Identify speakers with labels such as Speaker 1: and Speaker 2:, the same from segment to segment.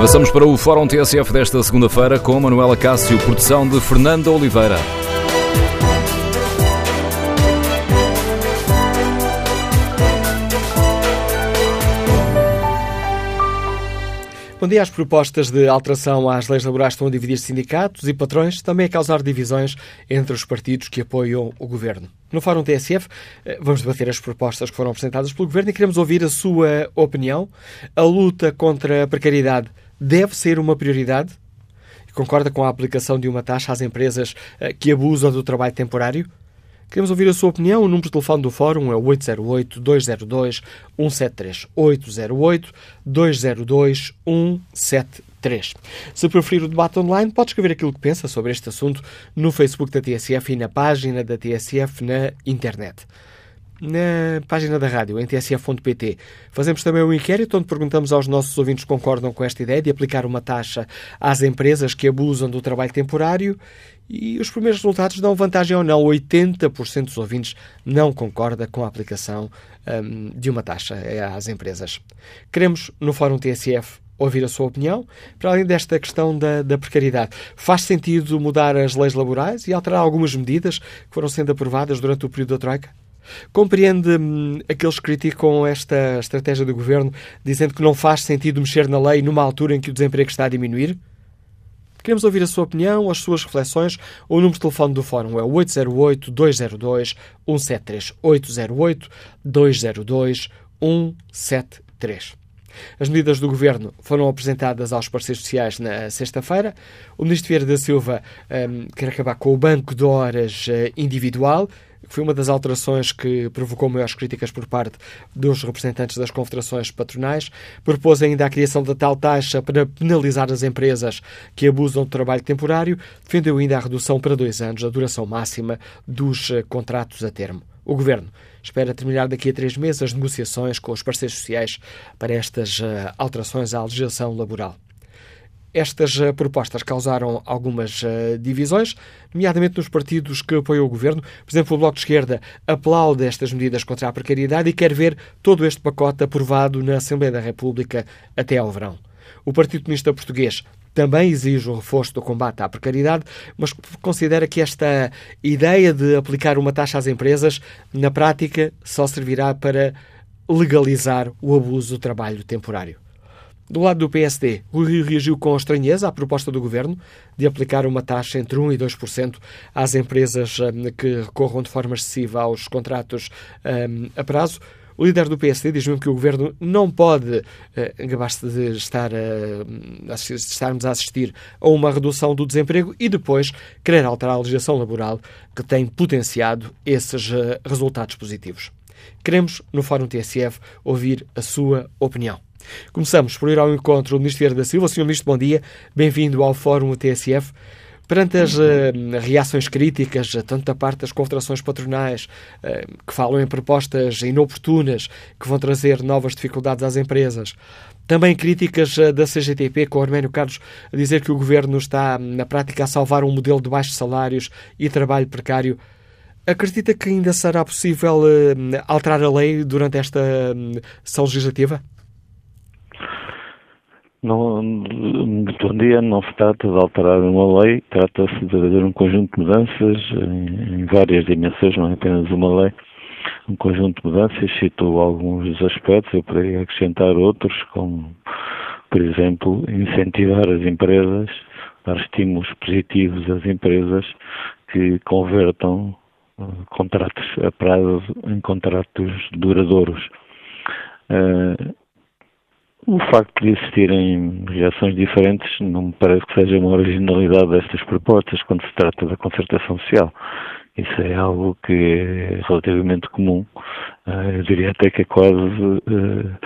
Speaker 1: Avançamos para o Fórum TSF desta segunda-feira com Manuela Cássio, produção de Fernanda Oliveira.
Speaker 2: Bom dia. As propostas de alteração às leis laborais estão a dividir sindicatos e patrões, também a causar divisões entre os partidos que apoiam o governo. No Fórum TSF, eh, vamos debater as propostas que foram apresentadas pelo governo e queremos ouvir a sua opinião. A luta contra a precariedade deve ser uma prioridade? Concorda com a aplicação de uma taxa às empresas eh, que abusam do trabalho temporário? Queremos ouvir a sua opinião. O número de telefone do Fórum é 808-202-173. 808-202-173. Se preferir o debate online, pode escrever aquilo que pensa sobre este assunto no Facebook da TSF e na página da TSF na internet na página da rádio, em tsf.pt. Fazemos também um inquérito onde perguntamos aos nossos ouvintes se concordam com esta ideia de aplicar uma taxa às empresas que abusam do trabalho temporário e os primeiros resultados dão vantagem ou não. 80% dos ouvintes não concorda com a aplicação um, de uma taxa às empresas. Queremos, no Fórum TSF, ouvir a sua opinião, para além desta questão da, da, precariedade. Faz sentido mudar as leis laborais e alterar algumas medidas que foram sendo aprovadas durante o período da Troika? Compreende hum, aqueles que criticam esta estratégia do governo, dizendo que não faz sentido mexer na lei numa altura em que o desemprego está a diminuir? Queremos ouvir a sua opinião, as suas reflexões. O número de telefone do Fórum é 808-202-173. 808-202-173. As medidas do Governo foram apresentadas aos parceiros sociais na sexta-feira. O Ministro Vieira da Silva um, quer acabar com o banco de horas uh, individual foi uma das alterações que provocou maiores críticas por parte dos representantes das confederações patronais. Propôs ainda a criação da tal taxa para penalizar as empresas que abusam do trabalho temporário. Defendeu ainda a redução para dois anos da duração máxima dos eh, contratos a termo. O Governo espera terminar daqui a três meses as negociações com os parceiros sociais para estas eh, alterações à legislação laboral. Estas uh, propostas causaram algumas uh, divisões, nomeadamente nos partidos que apoiam o governo. Por exemplo, o Bloco de Esquerda aplaude estas medidas contra a precariedade e quer ver todo este pacote aprovado na Assembleia da República até ao verão. O Partido Comunista Português também exige o reforço do combate à precariedade, mas considera que esta ideia de aplicar uma taxa às empresas, na prática, só servirá para legalizar o abuso do trabalho temporário. Do lado do PSD, o Rio reagiu com estranheza à proposta do governo de aplicar uma taxa entre 1% e 2% às empresas um, que recorram de forma excessiva aos contratos um, a prazo. O líder do PSD diz mesmo que o governo não pode, uh, gabar-se de estar a, estarmos a assistir a uma redução do desemprego e depois querer alterar a legislação laboral que tem potenciado esses uh, resultados positivos. Queremos, no Fórum TSF, ouvir a sua opinião. Começamos por ir ao encontro do Ministro Vieira da Silva. Sr. Ministro, bom dia. Bem-vindo ao Fórum TSF. Perante as uh, reações críticas, eh, tanto da parte das confederações patronais, uh, que falam em propostas inoportunas que vão trazer novas dificuldades às empresas, também críticas uh, da CGTP, com o Arménio Carlos a dizer que o governo está, na prática, a salvar um modelo de baixos salários e trabalho precário. Acredita que ainda será possível alterar a lei durante esta sessão legislativa?
Speaker 3: Não, dia, não se trata de alterar uma lei, trata-se de fazer um conjunto de mudanças em, em, várias dimensões, não é apenas uma lei, um conjunto de mudanças, citou alguns dos aspectos, eu poderia acrescentar outros, como, por exemplo, incentivar as empresas, dar estímulos positivos às empresas que convertam uh, contratos a prazo em contratos duradouros. Uh, o facto de existirem reações diferentes não me parece que seja uma originalidade destas propostas quando se trata da concertação social. Isso é algo que é relativamente comum. Eh, eu diria até que é quase uh,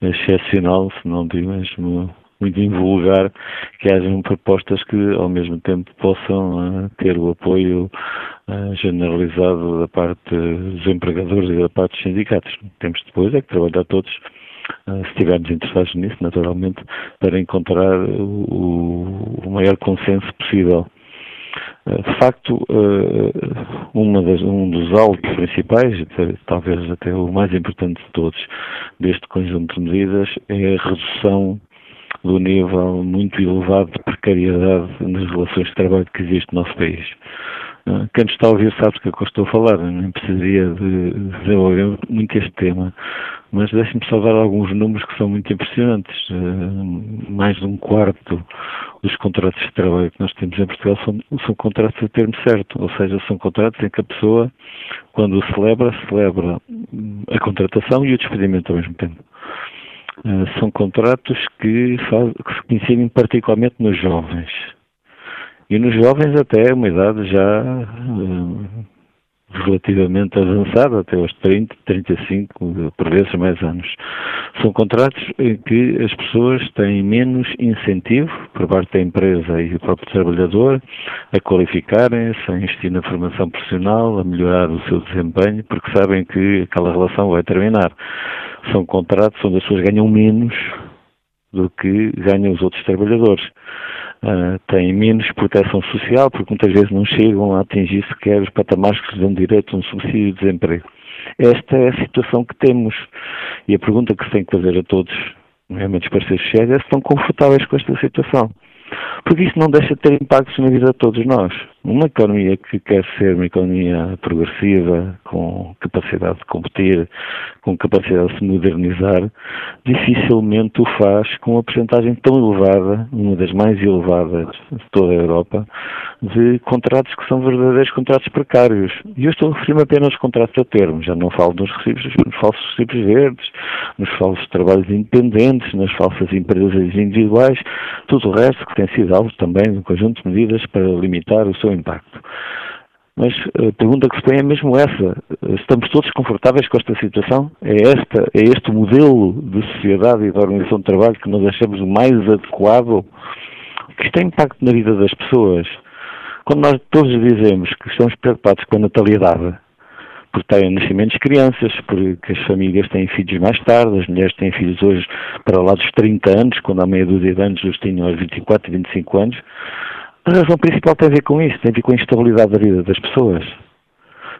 Speaker 3: excepcional, se não digo mesmo muito invulgar, que hajam propostas que ao mesmo tempo possam uh, ter o apoio uh, generalizado da parte dos empregadores e da parte dos sindicatos. Temos depois é que trabalhar todos se estivermos interessados nisso, naturalmente, para encontrar o, o maior consenso possível. Eh, de facto, eh, das, um dos altos principais, talvez até o mais importante de todos, deste conjunto de medidas, é a redução do nível muito elevado de precariedade nas relações de trabalho que existe no nosso país. Ah, quem está a ouvir sabe do que é eu estou a falar, nem precisaria de desenvolver muito este tema, mas deixe-me só dar alguns números que são muito impressionantes. Ah, mais de um quarto dos contratos de trabalho que nós temos em Portugal são, são contratos a termo certo, ou seja, são contratos em que a pessoa, quando o celebra, celebra a contratação e o despedimento ao mesmo tempo. Ah, são contratos que, faz, que se incidem particularmente nos jovens e nos jovens até uma idade já uh, relativamente avançada, até aos 30, 35, por vezes mais anos. São contratos em que as pessoas têm menos incentivo por parte da empresa e do próprio trabalhador a qualificarem-se, a investir na formação profissional, a melhorar o seu desempenho, porque sabem que aquela relação vai terminar. São contratos onde as pessoas ganham menos do que ganham os outros trabalhadores uh, têm menos proteção social, porque muitas vezes não chegam a atingir sequer os patamares que lhes dão direito a um subsídio de desemprego. Esta é a situação que temos. E a pergunta que se tem que fazer a todos, nomeadamente os parceiros sociais, é se estão confortáveis com esta situação. Porque isso não deixa de ter impactos na vida de todos nós. Uma economia que quer ser uma economia progressiva, com capacidade de competir, com capacidade de se modernizar, dificilmente o faz com uma porcentagem tão elevada, uma das mais elevadas de toda a Europa, de contratos que são verdadeiros contratos precários. E eu estou a referir-me apenas aos contratos a termo, já não falo nos, recibos, nos falsos recibos verdes, nos falsos trabalhos independentes, nas falsas empresas individuais, tudo o resto que tem sido alvo também de um conjunto de medidas para limitar o seu impacto. Mas a pergunta que se põe é mesmo essa. Estamos todos confortáveis com esta situação? É, esta, é este modelo de sociedade e de organização de trabalho que nós achamos mais adequado? Que isto tem impacto na vida das pessoas. Quando nós todos dizemos que estamos preocupados com a natalidade, porque têm nascimentos de crianças, porque as famílias têm filhos mais tarde, as mulheres têm filhos hoje para lá dos 30 anos, quando há meia dúzia de anos os tinham aos 24, 25 anos, a razão principal tem a ver com isso, tem a ver com a instabilidade da vida das pessoas.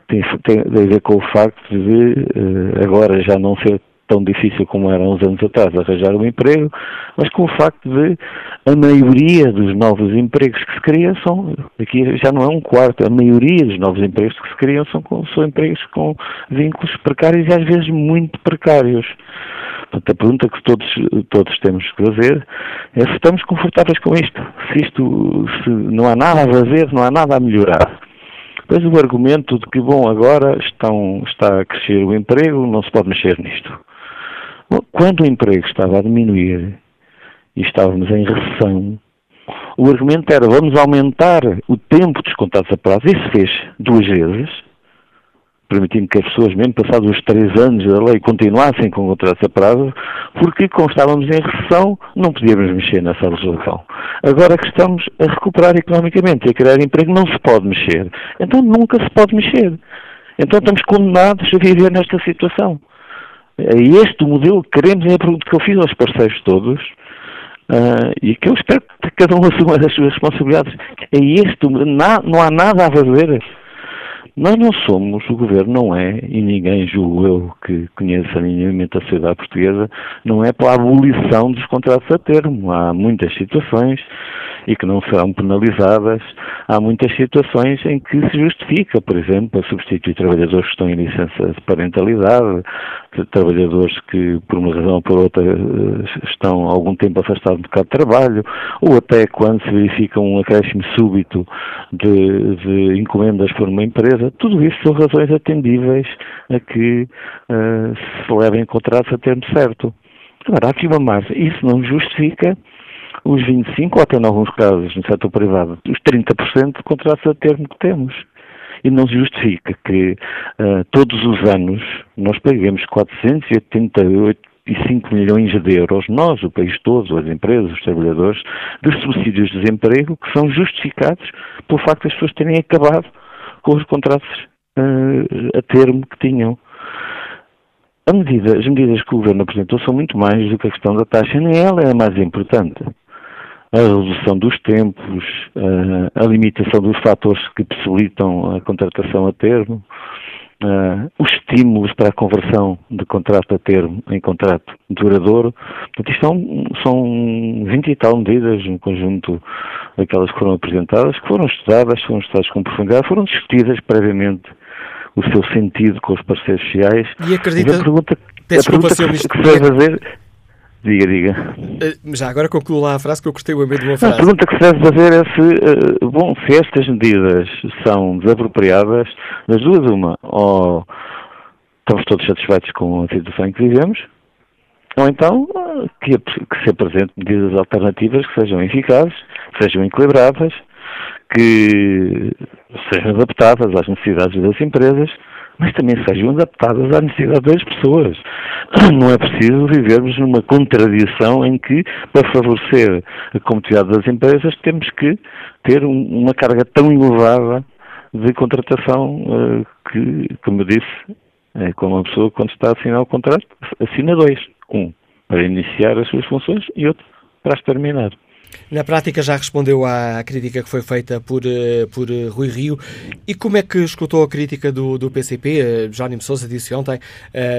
Speaker 3: Tem, tem a ver com o facto de uh, agora já não ser tão difícil como era uns anos atrás arranjar um emprego, mas com o facto de a maioria dos novos empregos que se criam são, aqui já não é um quarto, a maioria dos novos empregos que se criam são, são empregos com vínculos precários e às vezes muito precários. Portanto, a pergunta que todos, todos temos que fazer é se estamos confortáveis com isto, se isto se não há nada a fazer, não há nada a melhorar. Depois o argumento de que, bom, agora estão, está a crescer o emprego, não se pode mexer nisto. Bom, quando o emprego estava a diminuir e estávamos em recessão, o argumento era vamos aumentar o tempo dos contratos a prazo. Isso fez duas vezes permitindo que as pessoas, mesmo passados os três anos da lei, continuassem com contratos a prazo, porque, como estávamos em recessão, não podíamos mexer nessa legislação. Agora que estamos a recuperar economicamente e a criar emprego, não se pode mexer. Então nunca se pode mexer. Então estamos condenados a viver nesta situação. É este o modelo que queremos, é a pergunta que eu fiz aos parceiros todos, uh, e que eu espero que cada um assuma as suas responsabilidades. É este, não há nada a fazer nós não somos, o governo não é, e ninguém, julgo eu, que conheça minimamente a sociedade portuguesa, não é pela abolição dos contratos a termo. Há muitas situações e que não serão penalizadas. Há muitas situações em que se justifica, por exemplo, a substituir trabalhadores que estão em licença de parentalidade, trabalhadores que, por uma razão ou por outra, eh, estão algum tempo afastados do mercado de trabalho, ou até quando se verifica um acréscimo súbito de, de encomendas por uma empresa. Tudo isso são razões atendíveis a que uh, se levem contratos a termo certo. Agora, há aqui uma margem. Isso não justifica os 25%, ou até em alguns casos, no setor privado, os 30% de contratos a termo que temos e não justifica que uh, todos os anos nós paguemos 488 milhões de euros, nós, o país todo, as empresas, os trabalhadores, dos subsídios de desemprego que são justificados pelo facto das pessoas terem acabado com os contratos uh, a termo que tinham. Medida, as medidas que o Governo apresentou são muito mais do que a questão da taxa, nem ela é a mais importante a redução dos tempos, a limitação dos fatores que possibilitam a contratação a termo, uh, os estímulos para a conversão de contrato a termo em contrato duradouro. Portanto, isto são, são 20 e tal medidas, um conjunto daquelas que foram apresentadas, que foram estudadas, foram estudadas com profundidade, foram discutidas previamente o seu sentido com os parceiros sociais.
Speaker 2: E acredita...
Speaker 3: E a pergunta, a pergunta que, que se deve fazer... Diga, diga.
Speaker 2: Uh, já agora concluo lá a frase que eu gostei meio de uma
Speaker 3: A
Speaker 2: frase.
Speaker 3: pergunta que se deve fazer é se, uh, bom, se estas medidas são desapropriadas, das duas uma, ou estamos todos satisfeitos com a situação em que vivemos, ou então uh, que, que se apresentem medidas alternativas que sejam eficazes, que sejam equilibradas, que sejam adaptadas às necessidades das empresas, mas também sejam adaptadas à necessidade das pessoas. Não é preciso vivermos numa contradição em que, para favorecer a competitividade das empresas, temos que ter um, uma carga tão elevada de contratação uh, que, como eu disse, é como uma pessoa, quando está a assinar o contrato, assina dois. Um para iniciar as suas funções e outro para as terminar.
Speaker 2: Na prática já respondeu à crítica que foi feita por, por Rui Rio. E como é que escutou a crítica do, do PCP? Jónimo Sousa disse ontem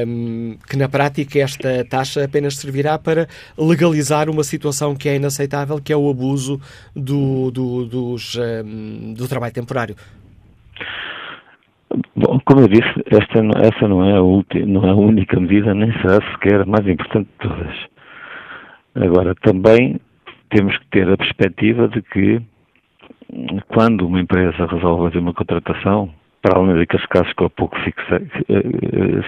Speaker 2: um, que na prática esta taxa apenas servirá para legalizar uma situação que é inaceitável, que é o abuso do, do, dos, um, do trabalho temporário.
Speaker 3: Bom, como eu disse, esta, essa não é, a última, não é a única medida, nem será sequer a mais importante de todas. Agora, também temos que ter a perspectiva de que quando uma empresa resolve fazer uma contratação, para além daqueles casos que há pouco fixei,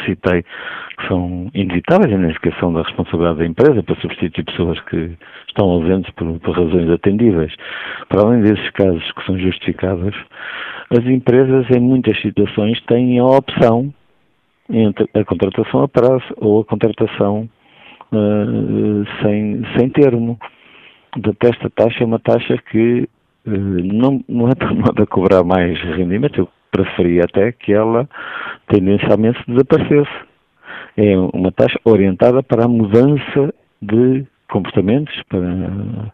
Speaker 3: citei, que são inevitáveis na indicação da responsabilidade da empresa para substituir pessoas que estão ausentes por, por razões atendíveis. Para além desses casos que são justificados, as empresas em muitas situações têm a opção entre a contratação a prazo ou a contratação uh, sem, sem termo. Portanto, esta taxa é uma taxa que uh, não, não é para cobrar mais rendimento, eu preferia até que ela tendencialmente desaparecesse. É uma taxa orientada para a mudança de comportamentos, para,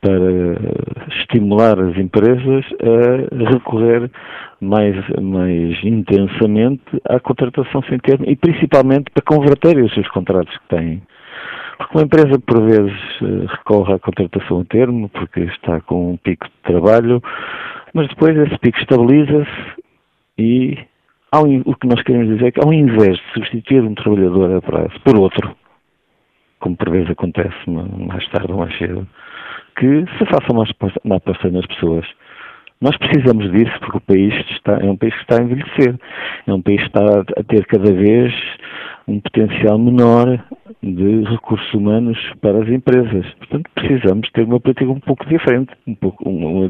Speaker 3: para estimular as empresas a recorrer mais, mais intensamente à contratação sem termo e principalmente para converterem os seus contratos que têm. Porque uma empresa, por vezes, recorre à contratação a termo porque está com um pico de trabalho, mas depois esse pico estabiliza-se e ao, o que nós queremos dizer é que ao invés de substituir um trabalhador a prazo por outro, como por vezes acontece mais tarde ou mais cedo, que se faça uma aposta nas pessoas. Nós precisamos disso porque o país está, é um país que está a envelhecer, é um país que está a ter cada vez um potencial menor de recursos humanos para as empresas. Portanto, precisamos ter uma política um pouco diferente, um pouco, uma,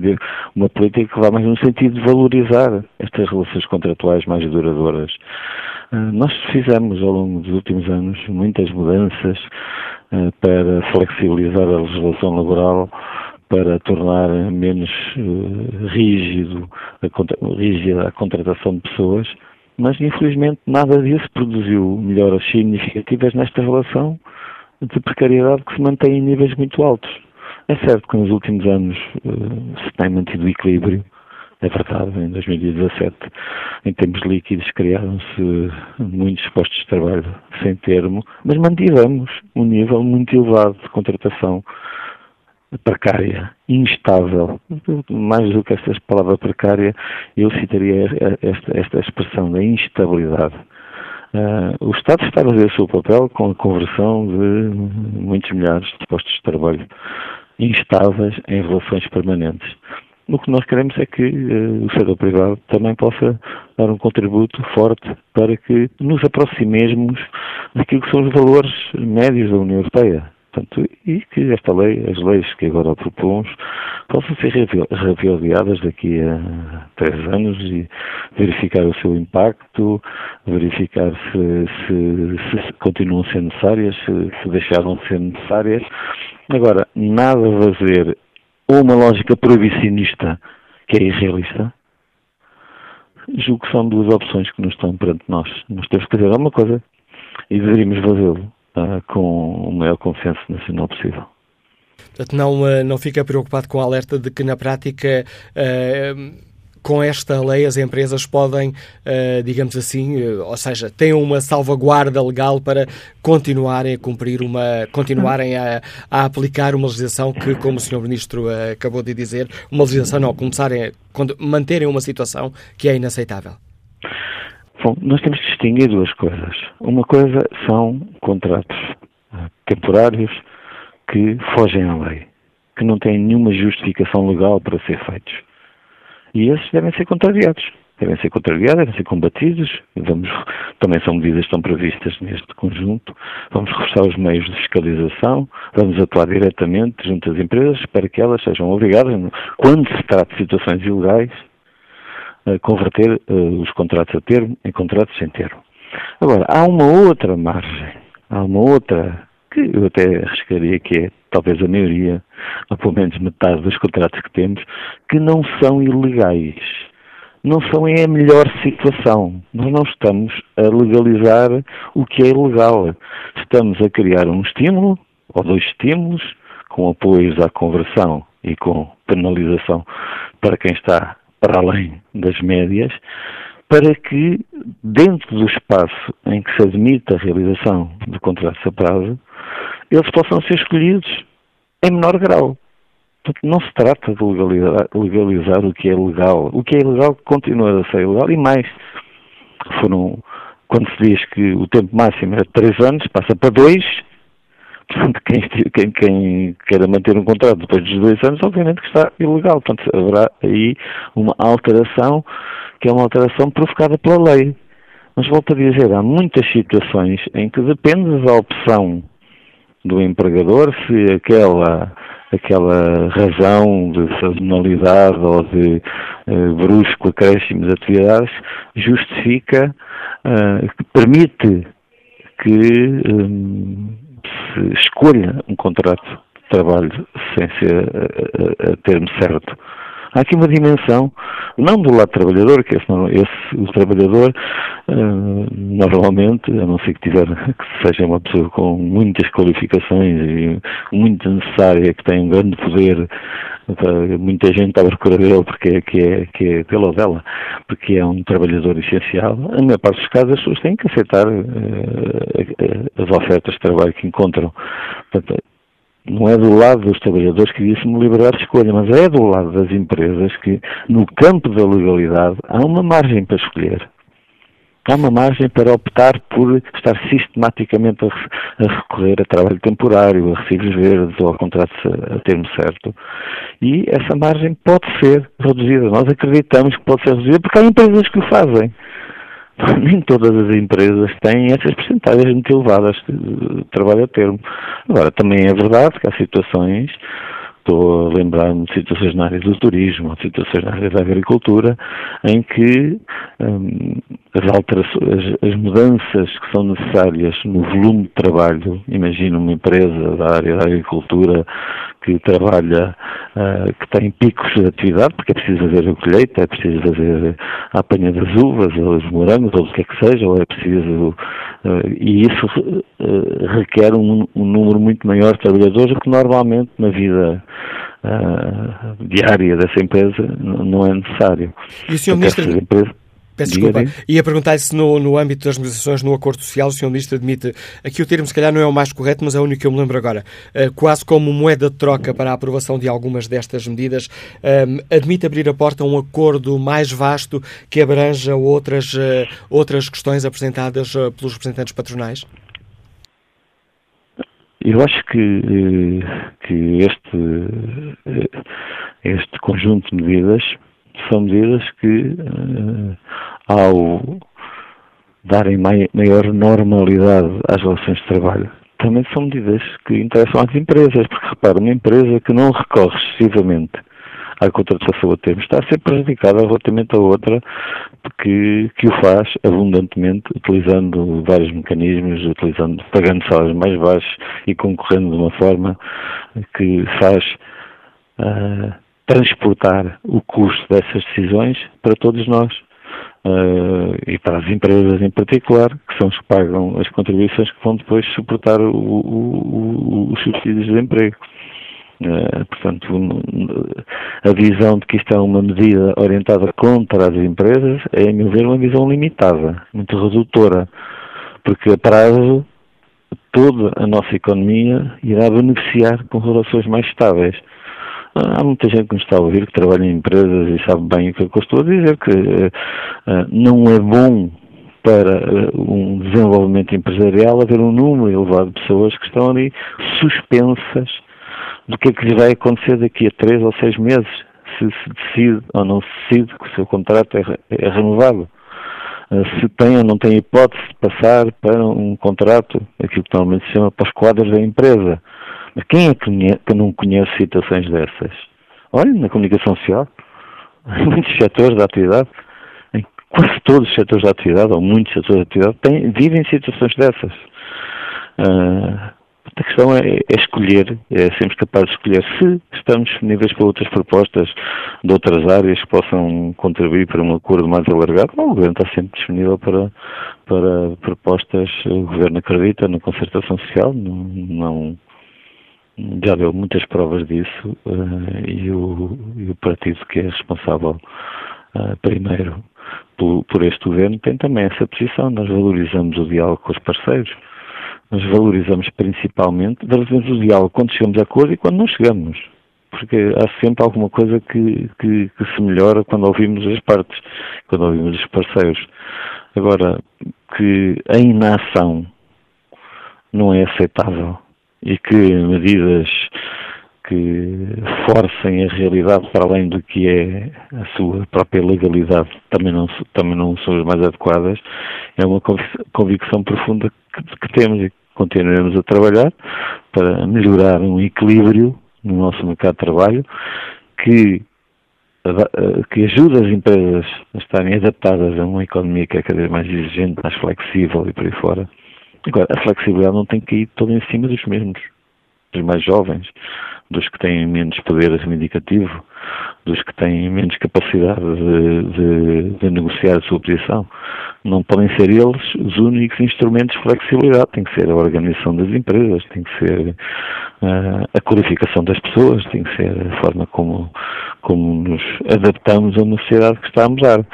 Speaker 3: uma política que vá mais no sentido de valorizar estas relações contratuais mais duradouras. Uh, nós fizemos ao longo dos últimos anos muitas mudanças uh, para flexibilizar a legislação laboral para tornar menos uh, rígido a, rígida a contratação de pessoas mas infelizmente nada disso produziu melhoras significativas nesta relação de precariedade que se mantém em níveis muito altos. É certo que nos últimos anos uh, se tem mantido o equilíbrio, é verdade, em 2017, em termos líquidos, criaram-se muitos postos de trabalho sem termo, mas mantivemos um nível muito elevado de contratação precária, instável. Mais do que esta palavra precária, eu citaria esta, esta expressão da instabilidade. Uh, o Estado está a fazer o seu papel com a conversão de muitos milhares de postos de trabalho instáveis em relações permanentes. O que nós queremos é que uh, o setor privado também possa dar um contributo forte para que nos aproximemos daquilo que são os valores médios da União Europeia. Portanto, e que esta lei, as leis que agora propomos, possam ser reavaliadas daqui a três anos e verificar o seu impacto, verificar se, se, se continuam a ser necessárias, se, se deixaram de ser necessárias. Agora, nada a fazer ou uma lógica proibicionista que é irrealista, julgo que são duas opções que nos estão perante nós. Nós temos que fazer alguma coisa e deveríamos fazê-lo uh, com o maior consenso nacional possível.
Speaker 2: Portanto, não, uh, não fica preocupado com o alerta de que, na prática, uh, com esta lei as empresas podem, digamos assim, ou seja, têm uma salvaguarda legal para continuarem a cumprir uma, continuarem a, a aplicar uma legislação que, como o Sr. Ministro acabou de dizer, uma legislação não, começarem a manterem uma situação que é inaceitável.
Speaker 3: Bom, nós temos que distinguir duas coisas. Uma coisa são contratos temporários que fogem à lei, que não têm nenhuma justificação legal para ser feitos. E esses devem ser contrariados. Devem ser contrariados, devem ser combatidos. Vamos, também são medidas que estão previstas neste conjunto. Vamos reforçar os meios de fiscalização, vamos atuar diretamente junto às empresas para que elas sejam obrigadas, quando se trata de situações ilegais, converter uh, os contratos a termo em contratos sem termo. Agora, há uma outra margem, há uma outra que eu até arriscaria que é talvez a maioria, ou pelo menos metade dos contratos que temos, que não são ilegais. Não são em a melhor situação. Nós não estamos a legalizar o que é ilegal. Estamos a criar um estímulo, ou dois estímulos, com apoios à conversão e com penalização para quem está para além das médias, para que, dentro do espaço em que se admite a realização de contratos a prazo, eles possam ser escolhidos em menor grau. Portanto, não se trata de legalizar, legalizar, o que é legal. O que é ilegal continua a ser ilegal e mais. Foram, quando se diz que o tempo máximo é de 3 anos, passa para 2. Portanto, quem, quem, quem queira manter um contrato depois dos 2 anos, obviamente que está ilegal. Portanto, haverá aí uma alteração, que é uma alteração provocada pela lei. Mas volto a dizer, há muitas situações em que depende da opção do empregador se aquela aquela razão de sazonalidade ou de uh, brusco acréscimo de atividades justifica, uh, que permite que um, se escolha um contrato de trabalho sem ser a, a, a termo certo Há aqui uma dimensão, não do lado trabalhador, que esse, esse o trabalhador, uh, normalmente, a não ser que tiver, que seja uma pessoa com muitas qualificações e muito necessária, que tem um grande poder, uh, muita gente está à procura dele porque é, que é, que é pela dela, porque é um trabalhador essencial. A maior parte dos casos as pessoas têm que aceitar uh, as ofertas de trabalho que encontram. Portanto, não é do lado dos trabalhadores que disse uma liberdade de escolha, mas é do lado das empresas que, no campo da legalidade, há uma margem para escolher. Há uma margem para optar por estar sistematicamente a, recorrer a trabalho temporário, a recibos verdes ou a contratos a termo certo. E essa margem pode ser reduzida. Nós acreditamos que pode ser reduzida porque há empresas que o fazem. nem todas as empresas têm essas percentagens muito elevadas de trabalho a termo. Agora, também é verdade que há situações, estou a lembrar-me de situações na área do turismo, situações na área da agricultura, em que hum, as, alterações, as, as mudanças que são necessárias no volume de trabalho, imagina uma empresa da área da agricultura que trabalha, uh, que tem picos de atividade, porque é preciso fazer a colheita, é preciso fazer a apanha das uvas, ou os morangos, ou o que é que seja, ou é preciso. Uh, e isso uh, requer um, um, número muito maior de trabalhadores do que normalmente na vida diária dessa empresa não é necessário.
Speaker 2: E o Sr. Ministro. Peço desculpa. Ia perguntar se no, no âmbito das negociações no acordo social o Sr. Ministro admite, aqui o termo se calhar não é o mais correto, mas é o único que eu me lembro agora, uh, quase como moeda de troca para a aprovação de algumas destas medidas, uh, admite abrir a porta a um acordo mais vasto que abranja outras, uh, outras questões apresentadas eh, pelos representantes patronais?
Speaker 3: Eu acho que, que este, este conjunto de medidas são medidas que, uh, ao darem maior normalidade às relações de trabalho, também são medidas que interessam às empresas, porque repara, uma empresa que não recorre excessivamente à contratação a termo está a ser prejudicada relativamente a outra que, que o faz abundantemente, utilizando vários mecanismos, utilizando, pagando salários mais baixos e concorrendo de uma forma que faz uh, transportar o custo dessas decisões para todos nós. Uh, e para as empresas em particular, que são os que pagam as contribuições que vão depois suportar o, o, o, os subsídios de emprego. Uh, portanto, a visão de que isto é uma medida orientada contra as empresas é, a meu ver, uma visão limitada, muito redutora, porque a prazo toda a nossa economia irá beneficiar com relações mais estáveis. Há muita gente que nos está a ouvir que trabalha em empresas e sabe bem o que, é eu estou a dizer, que uh, não é bom para uh, um desenvolvimento empresarial haver um número elevado de pessoas que estão ali suspensas do que é que lhes vai acontecer daqui a três ou seis meses, se se decide ou não se decide que o seu contrato é, é renovado. Se tem ou não tem hipótese de passar para um contrato, aquilo que normalmente se chama para os quadros da empresa. Quem é que, não conhece situações dessas? Olha, na comunicação social, em muitos setores da atividade, em quase todos os setores da atividade, ou muitos setores da atividade, têm, vivem situações dessas. Uh, a questão é, é, escolher, é sermos capazes de escolher se estamos disponíveis para outras propostas de outras áreas que possam contribuir para um acordo mais alargado. O Governo está sempre disponível para, para propostas. O Governo acredita na concertação social, não, não já deu muitas provas disso uh, e, o, e, o, partido que é responsável uh, primeiro por, por, este governo tem também essa posição. Nós valorizamos o diálogo com os parceiros nós valorizamos principalmente, valorizamos o diálogo quando chegamos a acordo e quando não chegamos. Porque há sempre alguma coisa que, que, que se melhora quando ouvimos as partes, quando ouvimos os parceiros. Agora, que a inação não é aceitável e que medidas que forcem a realidade para além do que é a sua própria legalidade também não, também não são as mais adequadas, é uma convicção profunda que, que temos e continuaremos a trabalhar para melhorar um equilíbrio no nosso mercado de trabalho que, que ajuda as empresas a estarem adaptadas a uma economia que é cada vez mais exigente, mais flexível e por aí fora. Agora, a flexibilidade não tem que ir toda em cima dos mesmos, dos mais jovens, dos que têm menos poder reivindicativo, dos que têm menos capacidade de, de, de, negociar a sua posição. Não podem ser eles os únicos instrumentos de flexibilidade. Tem que ser a organização das empresas, tem que ser uh, a qualificação das pessoas, tem que ser a forma como, como nos adaptamos a uma sociedade que está a mudar.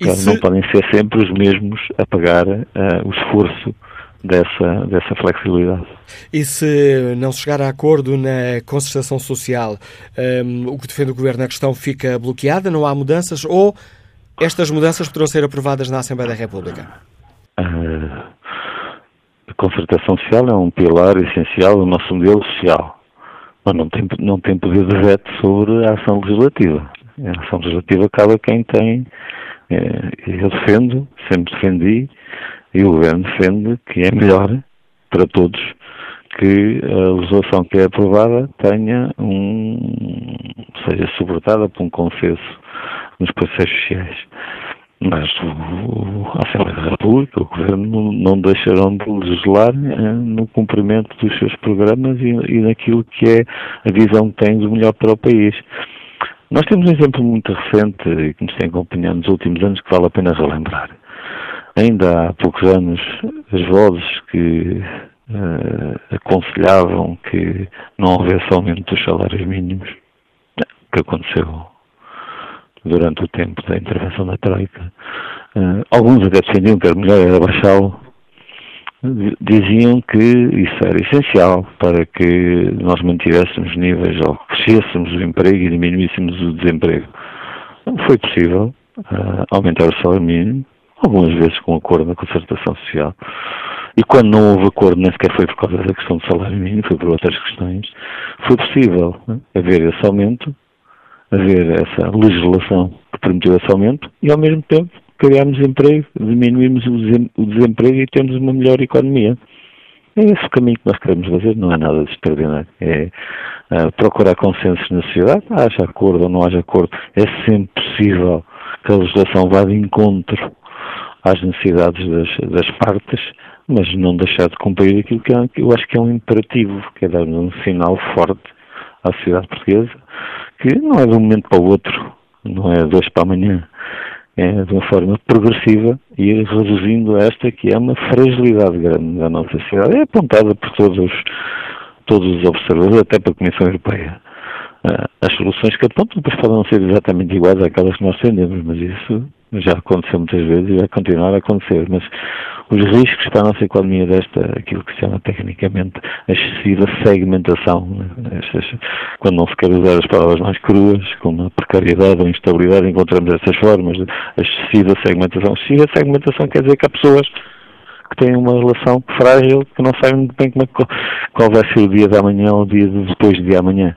Speaker 3: Claro, se... Não podem ser sempre os mesmos a pagar uh, o esforço dessa, dessa flexibilidade.
Speaker 2: E se não se chegar a acordo na concertação social, um, o que defende o Governo, a questão fica bloqueada, não há mudanças ou estas mudanças poderão ser aprovadas na Assembleia da República?
Speaker 3: Uh, a concertação social é um pilar essencial do nosso modelo social, mas não tem, não tem poder de veto sobre a ação legislativa. A ação legislativa cabe a quem tem, eh, eu defendo, sempre defendi, e o Governo defende que é melhor para todos que a legislação que é aprovada tenha um, seja suportada por um consenso nos parceiros sociais. Mas o, a Assembleia da República, o Governo, não deixarão de legislar eh, no cumprimento dos seus programas e, e naquilo que é a visão que têm do melhor para o país. Nós temos um exemplo muito recente que nos tem acompanhado nos últimos anos que vale a pena relembrar. Ainda há poucos anos, as vozes que uh, aconselhavam que não houvesse aumento dos salários mínimos, que aconteceu durante o tempo da intervenção da Troika. Uh, alguns até defendiam que era melhor era baixá-lo. Diziam que isso era essencial para que nós mantivéssemos níveis ou crescêssemos o emprego e diminuíssemos o desemprego. Não foi possível uh, aumentar o salário mínimo algumas vezes com acordo na concertação social. E quando não houve acordo, nem sequer foi por causa da questão do salário mínimo, foi por outras questões, foi possível né, haver esse aumento, haver essa legislação que permitiu esse aumento e, ao mesmo tempo, criarmos emprego, diminuirmos o desemprego e termos uma melhor economia. É esse o caminho que nós queremos fazer, não é nada de extraordinário. É uh, procurar consensos na sociedade, haja acordo ou não haja acordo, é sempre possível que a legislação vá de encontro às necessidades das, das partes, mas não deixar de cumprir aquilo que, é, que eu acho que é um imperativo, que é dar um sinal forte à sociedade portuguesa, que não é de um momento para o outro, não é de hoje para amanhã, é de uma forma progressiva e reduzindo esta que é uma fragilidade grande da nossa sociedade. É apontada por todos todos os observadores, até para a Comissão Europeia. Uh, as soluções que apontam depois podem ser exatamente iguais àquelas que nós defendemos, mas isso já aconteceu muitas vezes e vai continuar a acontecer. Mas os riscos para a nossa economia desta, aquilo que se chama tecnicamente a excessiva segmentação, né? quando não se quer usar as palavras mais cruas, como a precariedade ou instabilidade, encontramos essas formas, a excessiva segmentação. Excessiva segmentação quer dizer que há pessoas que têm uma relação frágil, que não sabem muito bem como é, qual vai ser o dia de amanhã ou o dia de depois de amanhã.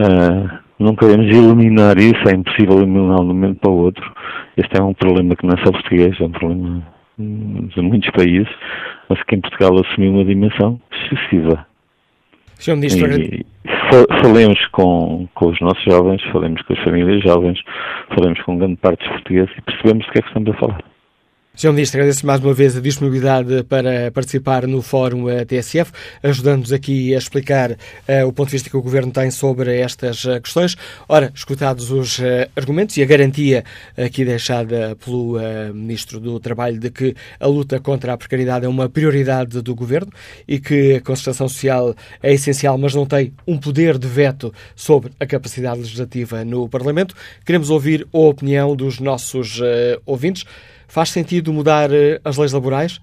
Speaker 3: Uh, não queremos eliminar isso, é impossível eliminar de um momento para o outro. Este é um problema que não é só português, é um problema de muitos países, mas que em Portugal assumiu uma dimensão excessiva.
Speaker 2: Senhor Ministro, e,
Speaker 3: falemos com, com os nossos jovens, falemos com as famílias jovens, falemos com grande parte dos portugueses e percebemos do que é que estamos a falar.
Speaker 2: Sr. Ministro, agradeço mais uma vez a disponibilidade para participar no Fórum eh, TSF, ajudando-nos aqui a explicar uh, o ponto de vista que o Governo tem sobre estas uh, questões. Ora, escutados os uh, argumentos e a garantia aqui deixada pelo Ministro do Trabalho de que a luta contra a precariedade é uma prioridade do Governo e que a concertação social é essencial, mas não tem um poder de veto sobre a capacidade legislativa no Parlamento, queremos ouvir a opinião dos nossos ouvintes. Faz sentido mudar eh, as leis laborais?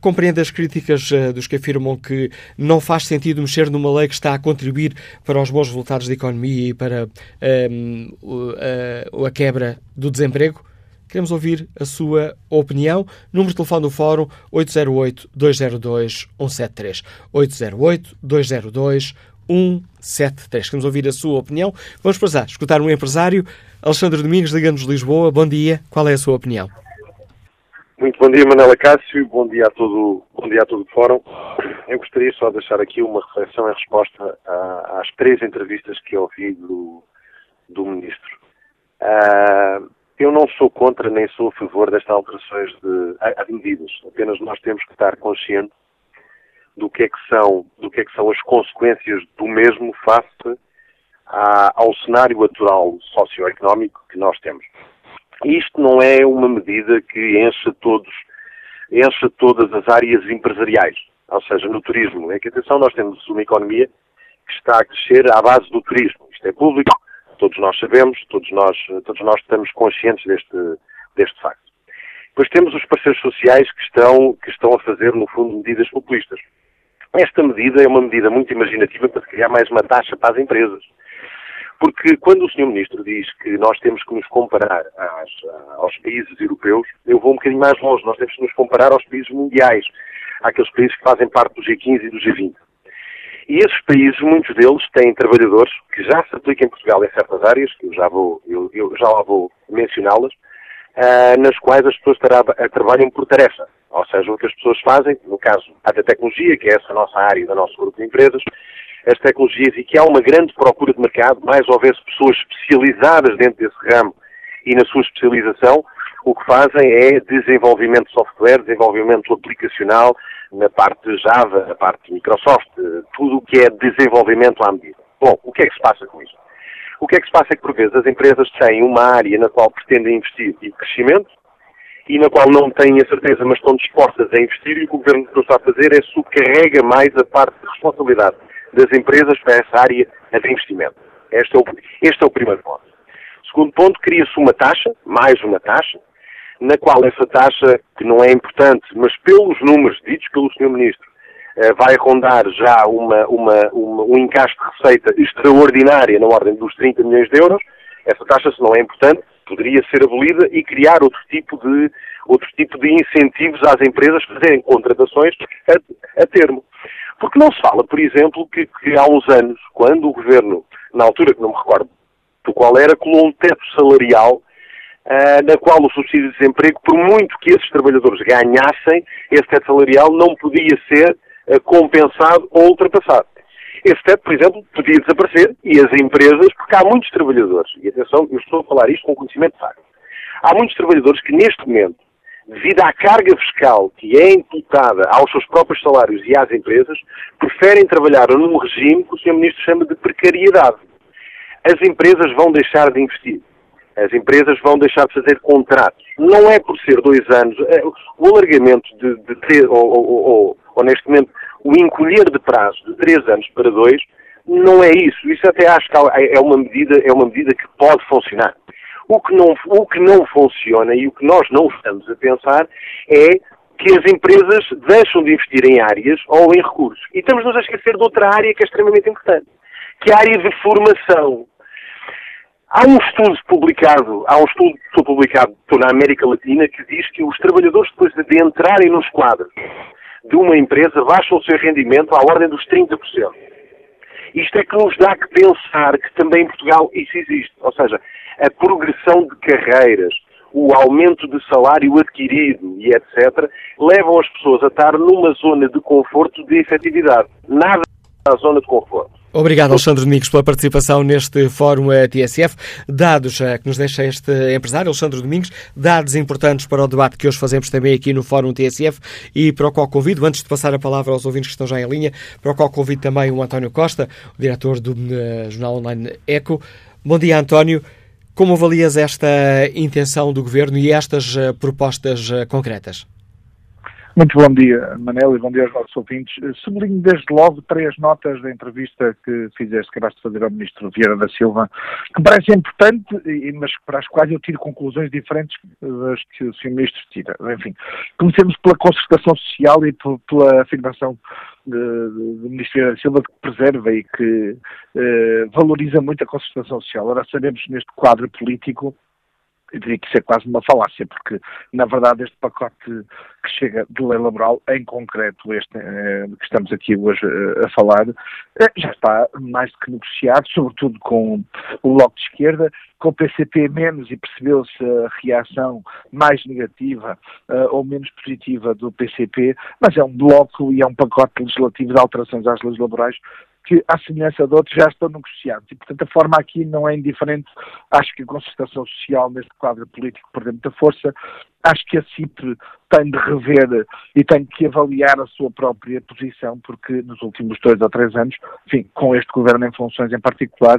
Speaker 2: Compreende as críticas eh, dos que afirmam que não faz sentido mexer numa lei que está a contribuir para os bons resultados da economia e para um, ehm, a, a quebra do desemprego? Queremos ouvir a sua opinião. Número de telefone do Fórum 808-202-173. 808-202-173. Queremos ouvir a sua opinião. Vamos passar, escutar um empresário. Alexandre Domingos, Liga-nos de Lisboa. Bom dia. Qual é a sua opinião?
Speaker 4: Muito bom dia, Manela Cássio. Bom dia a todo, bom dia a todo o fórum. Eu gostaria só de deixar aqui uma reflexão em resposta a, às três entrevistas que ouvi do, do Ministro. Uh, eu não sou contra nem sou a favor destas alterações de, a, medidas. Apenas nós temos que estar conscientes do que é que são, do que é que são as consequências do mesmo face ao cenário atual socioeconómico que nós temos. Isto não é uma medida que encha todos, encha todas as áreas empresariais. Ou seja, no turismo. É que, atenção, nós temos uma economia que está a crescer à base do turismo. Isto é público, todos nós sabemos, todos nós, todos nós estamos conscientes deste, deste facto. Depois temos os parceiros sociais que estão, que estão a fazer, no fundo, medidas populistas. Esta medida é uma medida muito imaginativa para criar mais uma taxa para as empresas. Porque quando o Sr. Ministro diz que nós temos que nos comparar às, aos países europeus, eu vou um bocadinho mais longe. Nós temos que nos comparar aos países mundiais, àqueles países que fazem parte do G15 e do G20. E esses países, muitos deles, têm trabalhadores que já se aplicam em Portugal em certas áreas, que eu já, vou, eu, eu já lá vou mencioná-las, uh, nas quais as pessoas trabalham por tarefa. Ou seja, o que as pessoas fazem, no caso a da tecnologia, que é essa nossa área do nosso grupo de empresas, as tecnologias e que há uma grande procura de mercado, mais houvesse pessoas especializadas dentro desse ramo e na sua especialização, o que fazem é desenvolvimento de software, desenvolvimento aplicacional, na parte Java, na parte Microsoft, tudo o que é desenvolvimento à medida. Bom, o que é que se passa com isto? O que é que se passa é que, por vezes, as empresas têm uma área na qual pretendem investir e crescimento e na qual não têm a certeza, mas estão dispostas a investir e o que o Governo está a fazer é subcarrega mais a parte de responsabilidade das empresas para essa área de investimento. Este é o, este é o primeiro ponto. Segundo ponto, cria-se uma taxa, mais uma taxa, na qual essa taxa, que não é importante, mas pelos números ditos pelo Sr. Ministro, eh, vai rondar já uma, uma, uma, um encaixe de receita extraordinária na ordem dos 30 milhões de euros. Essa taxa, se não é importante, poderia ser abolida e criar outro tipo de, outro tipo de incentivos às empresas fazerem contratações a, a termo. Porque não se fala, por exemplo, que, que, há uns anos, quando o governo, na altura que não me recordo do qual era, colou um teto salarial uh, na qual o subsídio de desemprego, por muito que esses trabalhadores ganhassem, esse teto salarial não podia ser uh, compensado ou ultrapassado. Esse teto, por exemplo, podia desaparecer e as empresas, porque há muitos trabalhadores, e atenção, eu estou a falar isto com conhecimento de facto, há muitos trabalhadores que neste momento devido à carga fiscal que é imputada aos seus próprios salários e às empresas, preferem trabalhar num regime que o Sr. Ministro chama de precariedade. As empresas vão deixar de investir. As empresas vão deixar de fazer contratos. Não é por ser dois anos. É, o alargamento de, de ter, ou, ou, ou, ou, neste momento, o encolher de prazo de três anos para dois não é isso. Isso até acho que é uma medida, é uma medida que pode funcionar. O que, não, o que não funciona e o que nós não estamos a pensar é que as empresas deixam de investir em áreas ou em recursos. E estamos-nos a esquecer de outra área que é extremamente importante, que é a área de formação. Há um estudo publicado, há um estudo publicado na América Latina que diz que os trabalhadores, depois de entrarem nos quadros de uma empresa, baixam o seu rendimento à ordem dos 30%. Isto é que nos dá que pensar que também em Portugal isso existe. Ou seja, a progressão de carreiras, o aumento de salário adquirido e etc., levam as pessoas a estar numa zona de conforto de efetividade. Nada na zona de conforto.
Speaker 2: Obrigado, Alexandre Domingos, pela participação neste Fórum TSF. Dados eh, que nos deixa este empresário, Alexandre Domingos, dados importantes para o debate que hoje fazemos também aqui no Fórum TSF e para o qual convido, antes de passar a palavra aos ouvintes que estão já em linha, para o qual convido também o António Costa, o diretor do uh, jornal online ECO. Bom dia, António. Como avalias esta intenção do Governo e estas uh, propostas concretas?
Speaker 5: Muito bom dia, Manel, e bom dia aos nossos ouvintes. Sublinho desde logo três notas da entrevista que fizeste, acabaste de fazer ao Ministro Vieira da Silva, que me parecem importantes, mas para as quais eu tiro conclusões diferentes das que o Sr. Ministro tira. Enfim, comecemos pela concertação social e pela afirmação do Ministério da Silva que preserva e que eh, valoriza muito a concertação social. Ora, sabemos neste quadro político eu diria que isso é quase uma falácia, porque, na verdade, este pacote que chega de lei laboral, em concreto este eh, que estamos aqui hoje eh, a falar, eh, já está mais do que negociado, sobretudo com o Bloco de Esquerda, com o PCP menos e percebeu-se a reação mais negativa uh, ou menos positiva do PCP, mas é um bloco e é um pacote legislativo de alterações às leis laborais que, à semelhança de outros, já estão negociados. E, portanto, a forma aqui não é indiferente. Acho que a concertação social neste quadro político perdeu muita força. Acho que a CIP tem de rever e tem que avaliar a sua própria posição, porque nos últimos dois ou três anos, enfim, com este governo em funções em particular,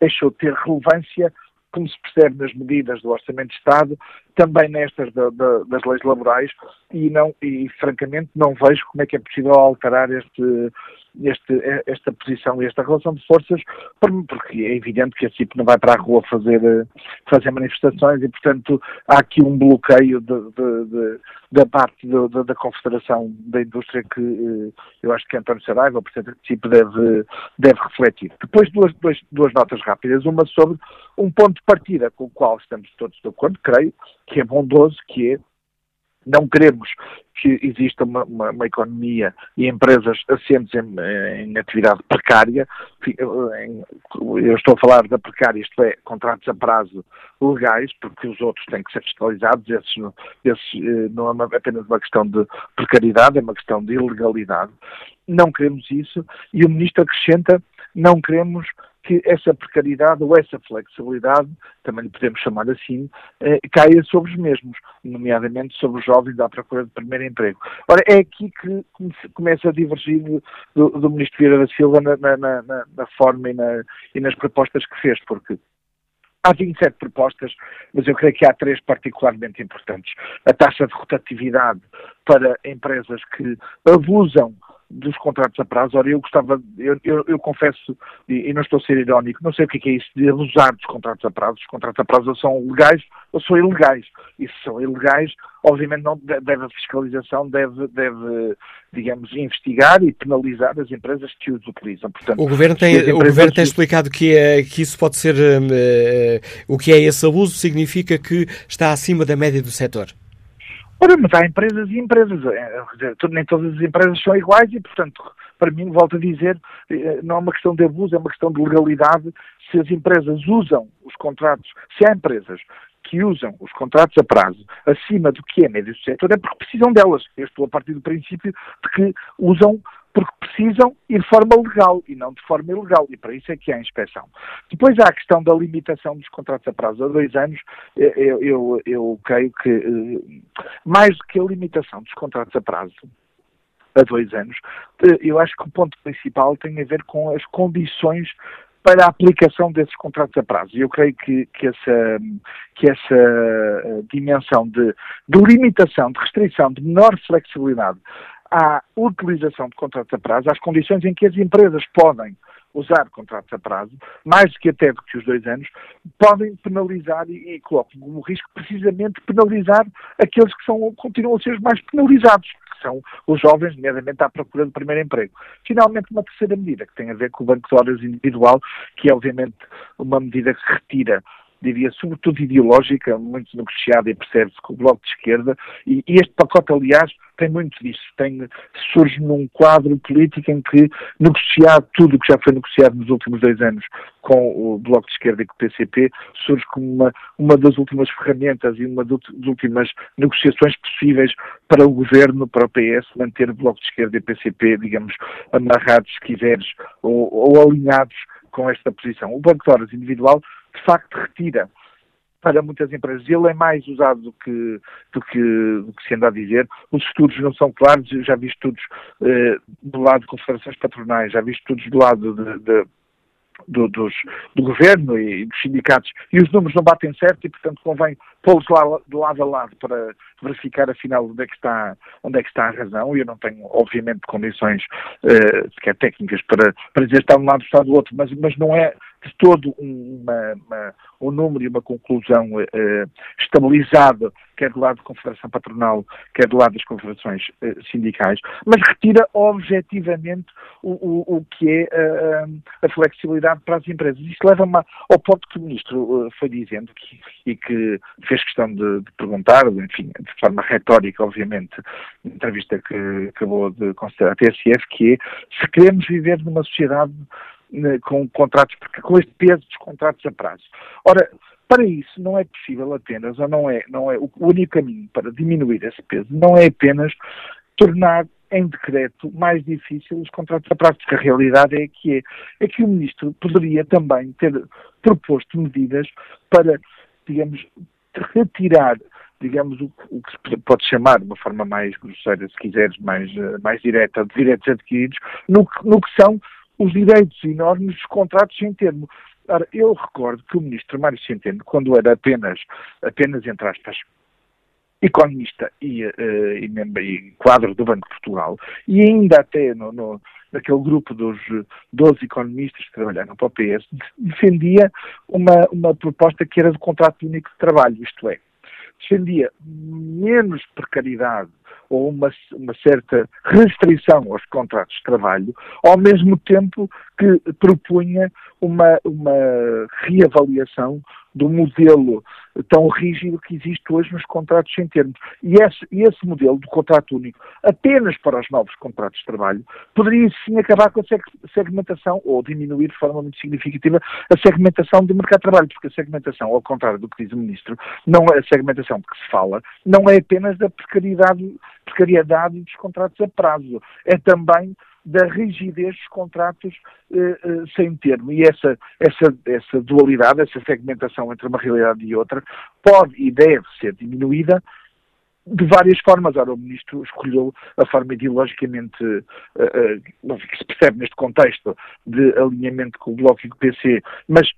Speaker 5: deixou de ter relevância como se percebe nas medidas do Orçamento de Estado, também nestas da, da, das leis laborais, e, não, e francamente não vejo como é que é possível alterar este, este, esta posição e esta relação de forças, porque é evidente que a CIP não vai para a rua fazer, fazer manifestações e, portanto, há aqui um bloqueio de, de, de, da parte da Confederação da Indústria que eh, eu acho que António Saraiva, o Presidente da CIP, deve, deve refletir. Depois, duas, duas, duas notas rápidas. Uma sobre um ponto de partida com o qual estamos todos de acordo, creio, que é bondoso, que é não queremos que exista uma, uma, uma economia e empresas assentes em, em, atividade precária. Eu estou a falar da precária, isto é, contratos a prazo legais, porque os outros têm que ser fiscalizados. Esses, esses eh, não é apenas uma questão de precariedade, é uma questão de ilegalidade. Não queremos isso. E o Ministro acrescenta: não queremos que essa precariedade ou essa flexibilidade, também lhe podemos chamar assim, eh, caia sobre os mesmos, nomeadamente sobre os jovens à procura de primeiro emprego. Ora, é aqui que começa a divergir do, do Ministro Vieira da Silva na, na, na, na forma e, e nas propostas que fez, porque Há 27 propostas, mas eu creio que há três particularmente importantes. A taxa de rotatividade para empresas que abusam dos contratos a prazo. Ora, eu gostava, eu, eu, eu confesso, e, e, não estou a ser irónico, não sei o que é, que é isso de abusar dos contratos a prazo. Os contratos a prazo são legais ou são ilegais. E se são ilegais, obviamente não deve a fiscalização deve, deve, digamos, investigar e penalizar as empresas que os utilizam.
Speaker 2: Portanto, o Governo tem, o governo tem explicado que, é, que isso pode ser, uh, o que é esse abuso significa que está acima da média do setor.
Speaker 5: Ora, mas há empresas e empresas. É, nem todas as empresas são iguais e, portanto, para mim, volto a dizer, eh, não é uma questão de abuso, é uma questão de legalidade. Se as empresas usam os contratos, se há empresas que usam os contratos a prazo acima do que é médio do setor, é porque precisam delas. Eu estou a partir do princípio de que usam porque precisam ir de forma legal e não de forma ilegal, e para isso é que há inspeção. Depois há a questão da limitação dos contratos a prazo a dois anos, eu, eu, eu creio que eh, mais do que a limitação dos contratos a prazo a dois anos, eh, eu acho que o ponto principal tem a ver com as condições para a aplicação desses contratos a prazo. E eu creio que, que essa, que essa eh, dimensão de, de limitação, de restrição, de menor flexibilidade à utilização de contratos a prazo, às condições em que as empresas podem usar contratos a prazo, mais do que até do que os dois anos, podem penalizar e, e colocam como risco precisamente penalizar aqueles que são, continuam a ser os mais penalizados, que são os jovens, nomeadamente à procura do primeiro emprego. Finalmente, uma terceira medida, que tem a ver com o banco de horas individual, que é obviamente uma medida que retira diria, sobretudo ideológica, muito negociada e percebe-se com o Bloco de Esquerda, e, e, este pacote, aliás, tem muito disso. Tem, surge num quadro político em que, negociado tudo o que já foi negociado nos últimos dois anos com o Bloco de Esquerda e com o PCP, surge como uma, uma das últimas ferramentas e uma das últimas negociações possíveis para o Governo, para o PS, manter o Bloco de Esquerda e o PCP, digamos, amarrados, se quiseres, ou, ou alinhados com esta posição. O Banco de Horas individual de facto retira para muitas empresas. Ele é mais usado do que, do que, do que se anda a dizer. Os estudos não são claros. Eu já vi estudos eh, do lado de confederações patronais, já vi estudos do lado de, de do, dos, do governo e dos sindicatos e os números não batem certo e, portanto, convém pô-los lá de lado a lado para verificar, afinal, onde é que está, onde é que está a razão. E eu não tenho, obviamente, condições uh, sequer técnicas para, para dizer está de um lado ou está do outro, mas, mas não é de todo uma, uma, um número e uma conclusão uh, estabilizado, quer do lado da Confederação Patronal, quer do lado das confederações uh, sindicais, mas retira objetivamente o, o, o que é uh, a flexibilidade para as empresas. Isto leva-me ao ponto que o Ministro foi dizendo que, e que fez questão de, de, perguntar, enfim, de forma retórica, obviamente, na entrevista que acabou de considerar a TSF, que é se queremos viver numa sociedade com contratos, com este peso dos contratos a prazo. Ora, para isso não é possível apenas, ou não é, não é o único caminho para diminuir esse peso, não é apenas tornar em decreto mais difícil os contratos a prazo, porque a realidade é que é, é que o Ministro poderia também ter proposto medidas para, digamos, retirar digamos, o, o, que se pode chamar, de uma forma mais grosseira, se quiseres, mais, mais direta, de direitos adquiridos, no, no que são os direitos enormes dos contratos sem termo. Ora, eu recordo que o ministro Mário Centeno, quando era apenas, apenas entre aspas, economista e, uh, e, membro, e quadro do Banco de Portugal, e ainda até no, no, naquele grupo dos 12 economistas que trabalharam para o PS, defendia uma, uma proposta que era do contrato único de trabalho, isto é, defendia menos precariedade ou uma, uma certa restrição aos contratos de trabalho, ao mesmo tempo que propunha uma, uma reavaliação do modelo tão rígido que existe hoje nos contratos sem termos. E esse, esse modelo do contrato único, apenas para os novos contratos de trabalho, poderia sim acabar com a segmentação, ou diminuir de forma muito significativa a segmentação do mercado de trabalho, porque a segmentação, ao contrário do que diz o Ministro, não é a segmentação de que se fala, não é apenas da precariedade, precariedade dos contratos a prazo, é também da rigidez dos contratos eh, eh, sem termo. E essa, essa, essa dualidade, essa segmentação entre uma realidade e outra, pode e deve ser diminuída de várias formas. Ora, o Ministro escolheu a forma ideologicamente uh, uh, que se percebe neste contexto de alinhamento com o Bloco e com o PC, mas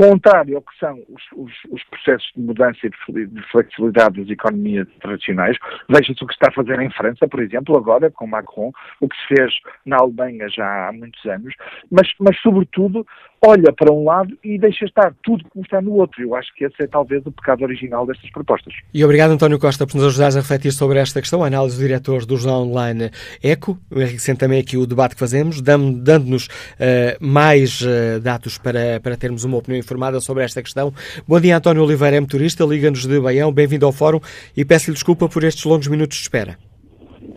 Speaker 5: contrário ao que são os, os, os, processos de mudança e de flexibilidade das economias tradicionais. Veja-se o que se está a fazer em França, por exemplo, agora com Macron, o que se fez na Alemanha já há muitos anos, mas, mas sobretudo olha para um lado e deixa estar tudo como está no outro. Eu acho que esse é talvez o pecado original destas propostas.
Speaker 2: E obrigado, António Costa, por nos ajudar a refletir sobre esta questão. A análise do diretor do jornal online ECO, enriquecendo também aqui o debate que fazemos, dando-nos uh, mais uh, dados para, para termos uma opinião informada sobre esta questão. Bom dia, António Oliveira, é motorista, liga-nos de Baião, bem-vindo ao Fórum e peço-lhe desculpa por estes longos minutos de espera.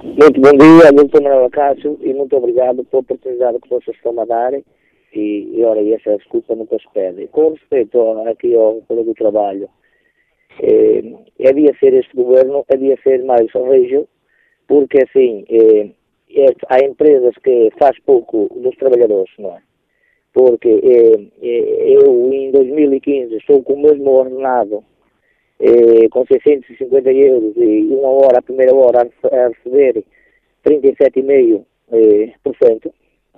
Speaker 6: Muito bom dia, muito Manuel Cássio e muito obrigado pela oportunidade que vocês estão a dar e, e ora, essa desculpa nunca se pede. Com respeito aqui ao Poder do Trabalho, eh, havia ser este governo, havia ser mais rígido, porque assim, eh, há empresas que faz pouco dos trabalhadores, não é? Porque eh, eh, eu em 2015 estou com o mesmo ordenado eh, com 650 euros e uma hora, a primeira hora a receber 37,5%, eh,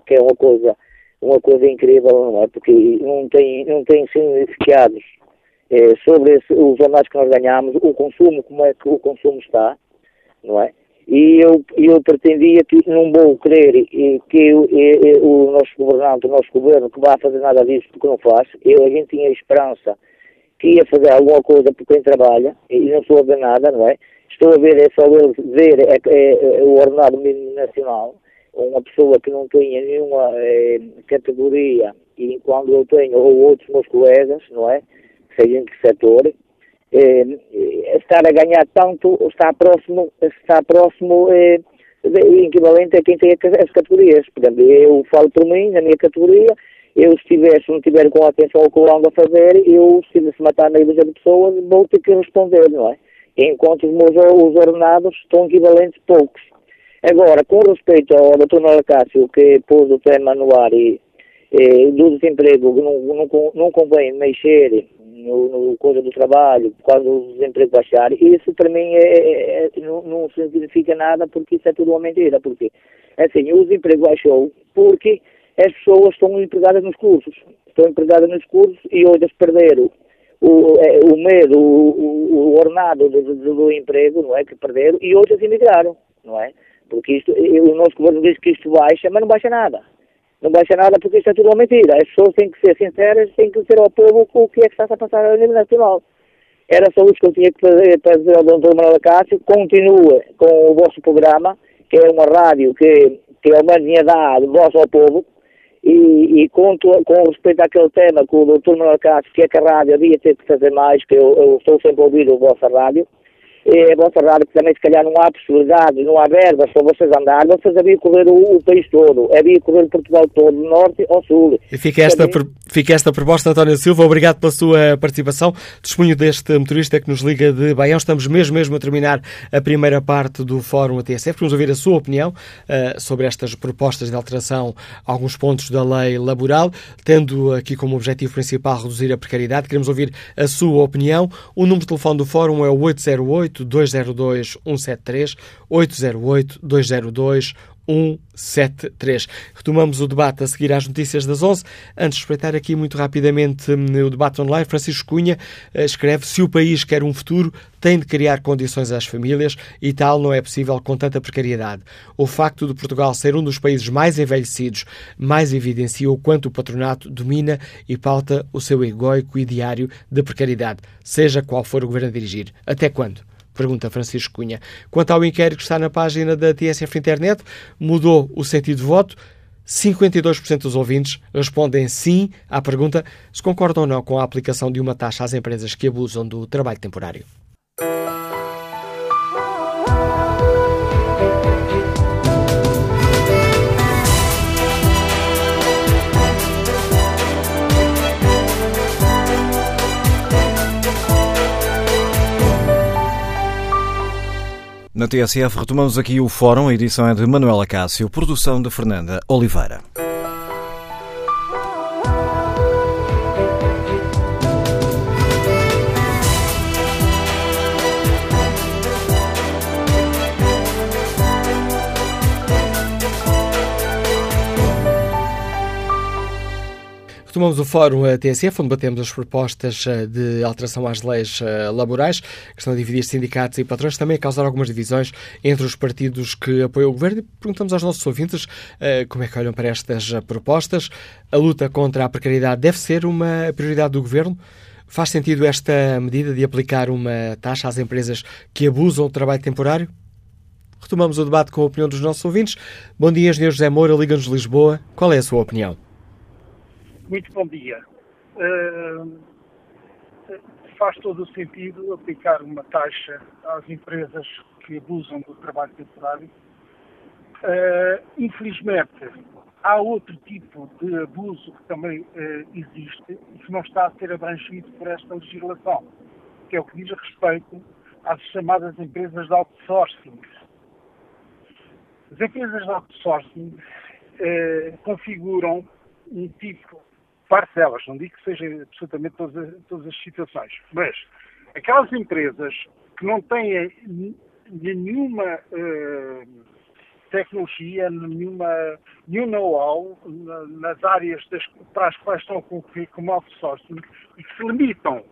Speaker 6: que é uma coisa, uma coisa incrível, não é? Porque não tem, não tem significados sobre esse, os jornais que nós ganhamos, o consumo, como é que o consumo está, não é? E eu, eu pretendia que não vou querer que o nosso governante, o nosso governo, que vá fazer nada disso porque não faz. Eu, a gente tinha esperança que ia fazer alguma coisa por quem trabalha e não estou a ver nada, não é? Estou a ver, é só ver é, é, é, o ordenado mínimo nacional, uma pessoa que não tenha nenhuma é, categoria e quando eu tenho, ou outros meus colegas, não é? Seja em que setor, estar a ganhar tanto está próximo, está próximo é, equivalente a quem tem as categorias. Por exemplo, eu falo por mim, na minha categoria, eu se tiver, se não tiver com atenção ao que ando a fazer, eu se se matar meia dúzia de pessoas, vou ter que responder, não é? Enquanto os meus os ordenados estão equivalentes poucos. Agora, com respeito ao Dr. Cássio, que pôs o tema no ar e, e do desemprego, não, não, não convém mexer no, no coisa do trabalho, por causa do desemprego baixar, isso para mim é, é, é, não, não significa nada porque isso é tudo uma mentira. Porque, assim, o desemprego baixou porque as pessoas estão empregadas nos cursos. Estão empregadas nos cursos e hoje perderam o, é, o medo, o, o ornado do, do, do, emprego, não é? Que perderam e hoje emigraram, não é? Porque isto, o nosso governo diz que isto baixa, mas não baixa nada não baixa nada porque isto é tudo uma mentira. As pessoas têm que ser sinceras, têm que dizer ao povo o que é que está a passar a nível nacional. Era só isso que eu tinha que fazer para dizer ao Dr. Manuel Cássio, continue com o vosso programa, que é uma rádio que, que uma linha dada voz ao povo, e, e com, com respeito àquele tema que o Dr. Manuel Cássio, que é que a rádio havia ter que fazer mais, que eu, eu estou sempre a ouvir a vossa rádio, a vossa rádio, que também se calhar não há possibilidades, não há verbas para vocês andar, vocês haviam correr o, o, país todo, haviam correr Portugal todo, do norte ao sul.
Speaker 2: E fica esta, também... fica esta proposta, António Silva, obrigado pela sua participação, testemunho deste motorista que nos liga de Baião, estamos mesmo mesmo a terminar a primeira parte do Fórum ATSF, vamos ouvir a sua opinião uh, sobre estas propostas de alteração a alguns pontos da lei laboral, tendo aqui como objetivo principal reduzir a precariedade, queremos ouvir a sua opinião, o número de telefone do Fórum é o 808 202 173 808 202 173. Retomamos o debate a seguir às notícias das 11. Antes de espreitar aqui muito rapidamente hum, o debate online, Francisco Cunha eh, escreve: Se o país quer um futuro, tem de criar condições às famílias e tal não é possível com tanta precariedade. O facto de Portugal ser um dos países mais envelhecidos mais evidencia o quanto o patronato domina e pauta o seu egóico e diário de precariedade, seja qual for o governo a dirigir. Até quando? Pergunta Francisco Cunha. Quanto ao inquérito que está na página da TSF Internet, mudou o sentido de voto. 52% dos ouvintes respondem sim à pergunta se concordam ou não com a aplicação de uma taxa às empresas que abusam do trabalho temporário.
Speaker 1: Na TSF retomamos aqui o fórum, a edição é de Manuela Cássio, produção de Fernanda Oliveira.
Speaker 2: Retomamos o fórum TSF, onde batemos as propostas eh, de alteração às leis eh, laborais, que estão a dividir sindicatos e patrões, também a causar algumas divisões entre os partidos que apoiam o governo. E perguntamos aos nossos ouvintes eh, como é que olham para estas propostas. A luta contra a precariedade deve ser uma prioridade do governo? Faz sentido esta medida de aplicar uma taxa às empresas que abusam do trabalho temporário? Retomamos o debate com a opinião dos nossos ouvintes. Bom dia, Engenheiro José Moura, Liga-nos Lisboa. Qual é a sua opinião?
Speaker 7: Muito bom dia. Uh, faz todo o sentido aplicar uma taxa às empresas que abusam do trabalho temporário. Uh, infelizmente, há outro tipo de abuso que também uh, existe e que não está a ser abrangido por esta legislação, que é o que diz respeito às chamadas empresas de outsourcing. As empresas de outsourcing configuram um tipo parte delas, não digo que seja absolutamente todas, todas as situações, mas aquelas empresas que não têm nenhuma uh, tecnologia, nenhuma, nenhum know-how nas áreas das, para as quais estão a concorrer como outsourcing e que se limitam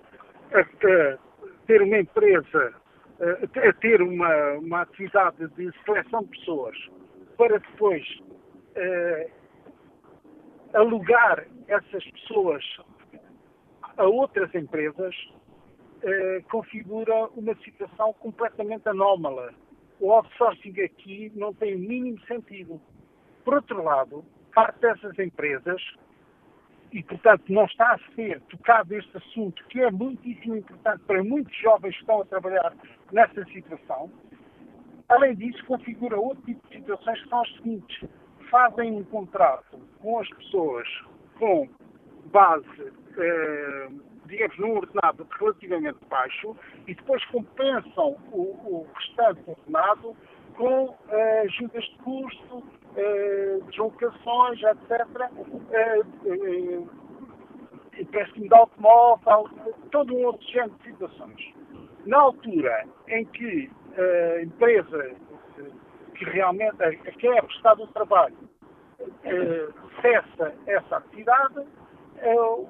Speaker 7: a, a ter uma empresa uh, a ter uma, uma atividade de seleção de pessoas para depois uh, alugar essas pessoas a outras empresas uh, configura uma situação completamente anómala. O outsourcing aqui não tem o mínimo sentido. Por outro lado, parte dessas empresas, e portanto não está a ser tocado este assunto, que é muitíssimo importante para muitos jovens que estão a trabalhar nessa situação, além disso, configura outro tipo de situações que são as seguintes. Fazem um contrato com as pessoas com base, eh, digamos, num ordenado relativamente baixo e depois compensam o, o restante ordenado com eh, ajudas de custo, eh, deslocações, etc. Eh, eh, empréstimo de automóvel, todo um outro género de situações. Na altura em que a empresa que realmente a, que é o trabalho cessa essa atividade,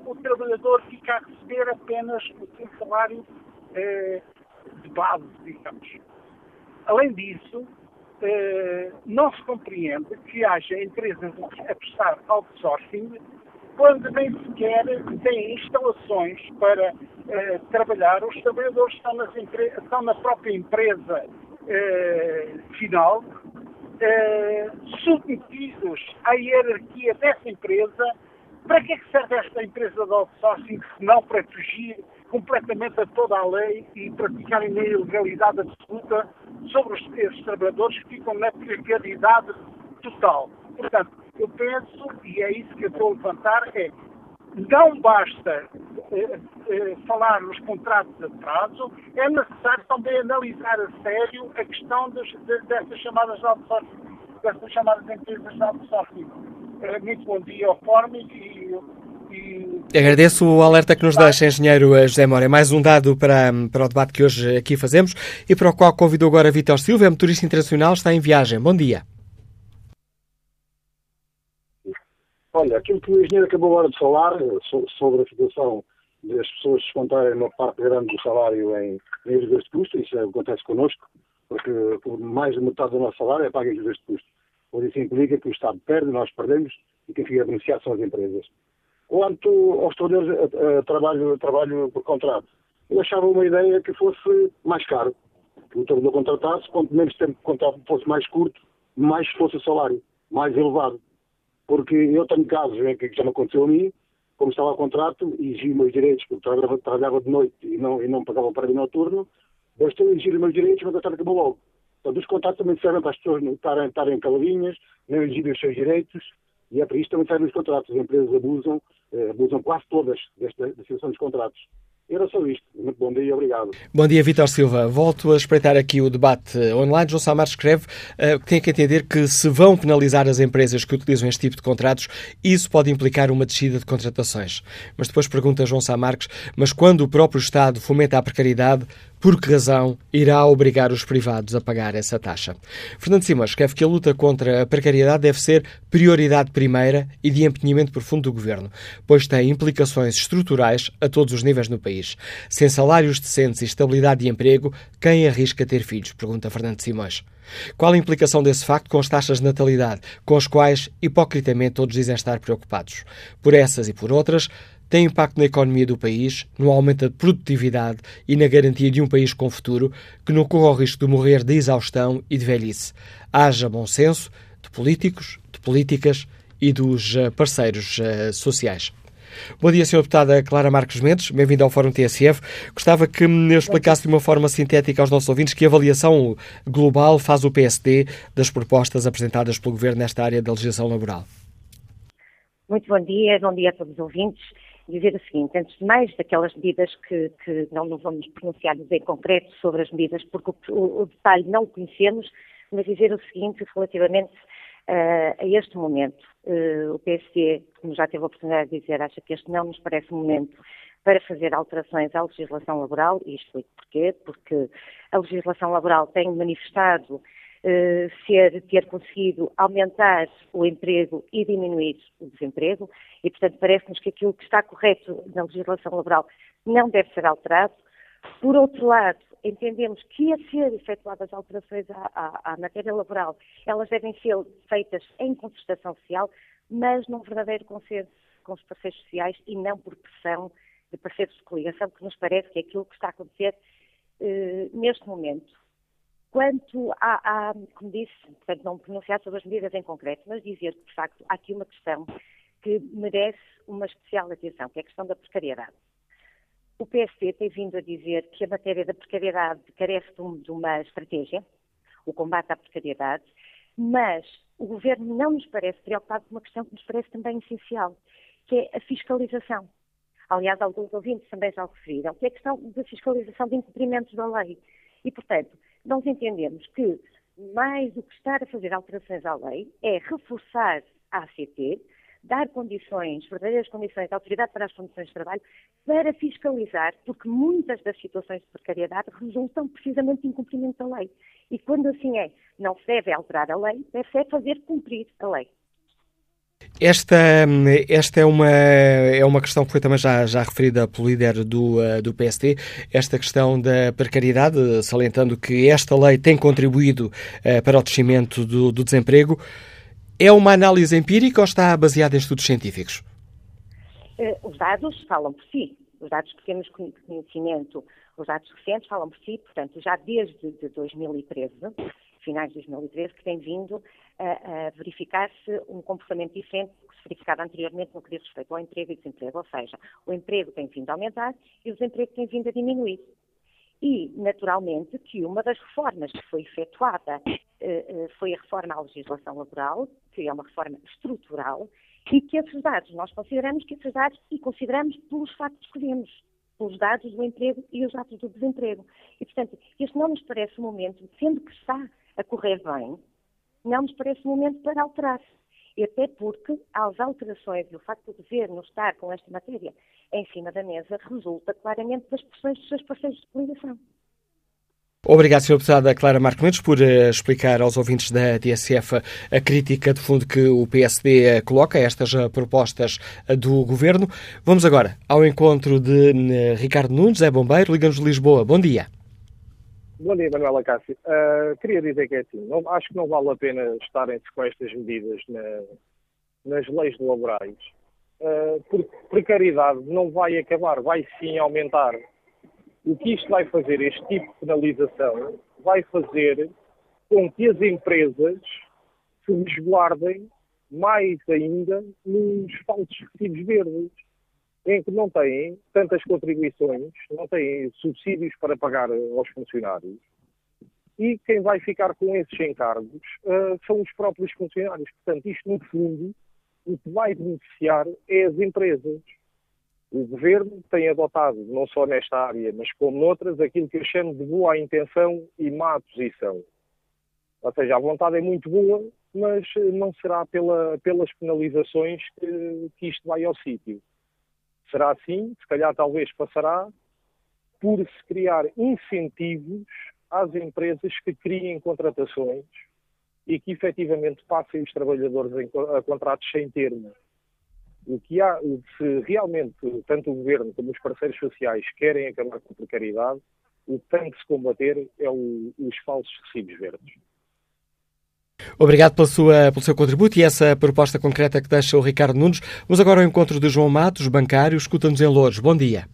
Speaker 7: o trabalhador fica a receber apenas o seu salário de base, digamos. Além disso, eh, não se compreende que haja empresas a prestar outsourcing quando nem sequer têm instalações para eh, trabalhar. Os trabalhadores estão, estão, na própria empresa eh, final, submetidos à hierarquia dessa empresa. Para que é que serve esta empresa de outsourcing se não para fugir completamente a toda a lei e praticarem uma ilegalidade absoluta sobre os, esses trabalhadores que ficam na precariedade total. Portanto, eu penso, e é isso que eu estou a levantar, é não basta eh, eh, falar nos contratos de prazo, é necessário também analisar a sério a questão dos, de, dessas chamadas de outsourcing, dessas chamadas empresas de outsourcing. Eh, muito bom dia ao Fórum e
Speaker 2: Agradeço o alerta que nos deixa, engenheiro José Mora. Mais um dado para, para o debate que hoje aqui fazemos e para o qual convidou agora Vitor Silva, é motorista internacional, está em viagem. Bom dia.
Speaker 8: Olha, aquilo que o engenheiro acabou agora de falar sobre a situação das pessoas descontarem uma parte grande do salário em, em de custo, isso acontece connosco, porque mais de metade do nosso salário é pago em ajudas de custo. Pois isso implica que o Estado perde, nós perdemos e quem fica beneficiado são as empresas. Quanto aos trabalhadores a, a, trabalho, trabalho por contrato, eu achava uma ideia que fosse mais caro. Que o trabalhador contratasse, quanto menos tempo de contrato fosse mais curto, mais fosse o salário, mais elevado. Porque eu tenho casos em que já me aconteceu a mim, como estava a contrato, e exigi meus direitos, porque trabalhava, trabalhava de noite e não, e não pagava para ir noturno, bastou exigir os meus direitos, mas a tarde acabou logo. Portanto, os contratos também servem para as pessoas não estarem, estarem caladinhas, não exigirem os seus direitos, e é para isto também servem os contratos. As empresas abusam, eh, abusam quase todas desta da situação dos contratos. Era só isto. Muito bom dia e obrigado.
Speaker 2: Bom dia, Vitor Silva. Volto a espreitar aqui o debate online. João Samar escreve uh, que tem que entender que se vão penalizar as empresas que utilizam este tipo de contratos, isso pode implicar uma descida de contratações. Mas depois pergunta João Samarques, mas quando o próprio Estado fomenta a precariedade, por que razão irá obrigar os privados a pagar essa taxa? Fernando Simões escreve que a luta contra a precariedade deve ser prioridade primeira e de empenhamento profundo do Governo, pois tem implicações estruturais a todos os níveis no país. Sem salários decentes e estabilidade de emprego, quem arrisca ter filhos? Pergunta Fernando Simões. Qual a implicação desse facto com as taxas de natalidade, com as quais, hipocritamente, todos dizem estar preocupados? Por essas e por outras, tem impacto na economia do país, no aumento da produtividade e na garantia de um país com futuro que não corra o risco de morrer de exaustão e de velhice. Haja bom senso de políticos, de políticas e dos eh, parceiros uh, sociais. Bom dia, Sra. Deputada Clara Marques Mendes, bem-vinda ao Fórum TSF. Gostava que me explicasse de uma forma sintética aos nossos ouvintes que avaliação global faz o PSD das propostas apresentadas pelo Governo nesta área da legislação laboral.
Speaker 9: Muito bom dia, bom dia a todos os ouvintes dizer o seguinte, antes de mais, daquelas medidas que, que não, não vamos pronunciar em concreto sobre as medidas, porque o, o, o detalhe não o conhecemos, mas dizer o seguinte relativamente uh, a este momento. Uh, o PSD, como já teve a oportunidade de dizer, acha que este não nos parece um momento para fazer alterações à legislação laboral, e explico porquê, porque a legislação laboral tem manifestado ser, ter conseguido aumentar o emprego e diminuir o desemprego, e, portanto, parece-nos que aquilo que está correto na legislação laboral não deve ser alterado. Por outro lado, entendemos que a ser efetuadas alterações à, à, à, matéria laboral, elas devem ser feitas em concertação social, mas num verdadeiro consenso com os parceiros sociais e não por pressão de parceiros de coligação, que nos parece que é aquilo que está a acontecer eh, neste momento. Quanto a, a, como disse, portanto, não pronunciar sobre as medidas em concreto, mas dizer que, de facto, há aqui uma questão que merece uma especial atenção, que é a questão da precariedade. O PSD tem vindo a dizer que a matéria da precariedade carece de uma estratégia, o combate à precariedade, mas o Governo não nos parece preocupado com uma questão que nos parece também essencial, que é a fiscalização. Aliás, alguns ouvintes também já o referiram, que é a questão da fiscalização de incumprimentos da lei. E, portanto, nós entendemos que mais do que estar a fazer alterações à lei é reforçar a ACT, dar condições, verdadeiras condições autoridade para as condições de trabalho, para fiscalizar, porque muitas das situações de precariedade resultam precisamente de incumprimento da lei. E quando assim é, não se deve alterar a lei, deve-se fazer cumprir a lei.
Speaker 2: Esta, esta é, uma, é uma questão que foi também já, já referida pelo líder do, eh, do PSD, esta questão da precariedade, salientando que esta lei tem contribuído uh, para o descimento do, do, desemprego. É uma análise empírica ou está baseada em estudos científicos?
Speaker 9: Uh, os dados falam por si. Os dados que temos conhecimento, os dados recentes falam por si, portanto, já desde de 2013, finais de 2013, que tem vindo a, a verificar-se um comportamento diferente do que se verificava anteriormente no que diz respeito ao emprego e desemprego, ou seja, o emprego tem vindo a aumentar e o desemprego tem vindo a diminuir. E, naturalmente, que uma das reformas que foi efetuada eh, eh, foi a reforma à legislação laboral, que é uma reforma estrutural, e que esses dados, nós consideramos que esses dados, e consideramos pelos factos que vemos, pelos dados do emprego e os dados do desemprego. E, portanto, este não nos parece um momento, sendo que está a correr bem, não nos parece momento para alterar. E até porque as alterações e o facto do governo estar com esta matéria em cima da mesa resulta claramente das pressões dos seus parceiros de coligação.
Speaker 2: Obrigado, Sr. Deputada Clara Marco Mendes, por uh, explicar aos ouvintes da TSF a crítica de fundo que o PSD eh, coloca a estas uh, propostas do Governo. Vamos agora ao encontro de Ricardo Nunes, é bombeiro, Liga-nos Lisboa. Bom dia.
Speaker 10: Bom dia, Manuela Cássio. Uh, queria dizer que é assim, não, acho que não vale a pena estarem-se com estas medidas na, nas leis laborais, uh, porque precariedade não vai acabar, vai sim aumentar. O que isto vai fazer, este tipo de penalização, vai fazer com que as empresas se resguardem mais ainda nos falsos recibos verdes em que não têm tantas contribuições, não têm subsídios para pagar aos funcionários. E quem vai ficar com esses encargos uh, são os próprios funcionários. Portanto, isto, no fundo, o que vai beneficiar é as empresas. O governo tem adotado, não só nesta área, mas como noutras, aquilo que eu chamo de boa intenção e má posição. Ou seja, a vontade é muito boa, mas não será pela, pelas penalizações que, que isto vai ao sítio será assim, se calhar talvez passará, por se criar incentivos às empresas que criem contratações e que efetivamente passem os trabalhadores a contratos sem termo. O que há, se realmente tanto o governo como os parceiros sociais querem acabar com a precariedade, o que tem que se combater é o, os falsos recibos verdes.
Speaker 2: Obrigado pela sua, pelo seu contributo e essa proposta concreta que deixa o Ricardo Nunes. Vamos agora ao encontro de João Matos, bancário, escuta-nos em Louros. Bom dia.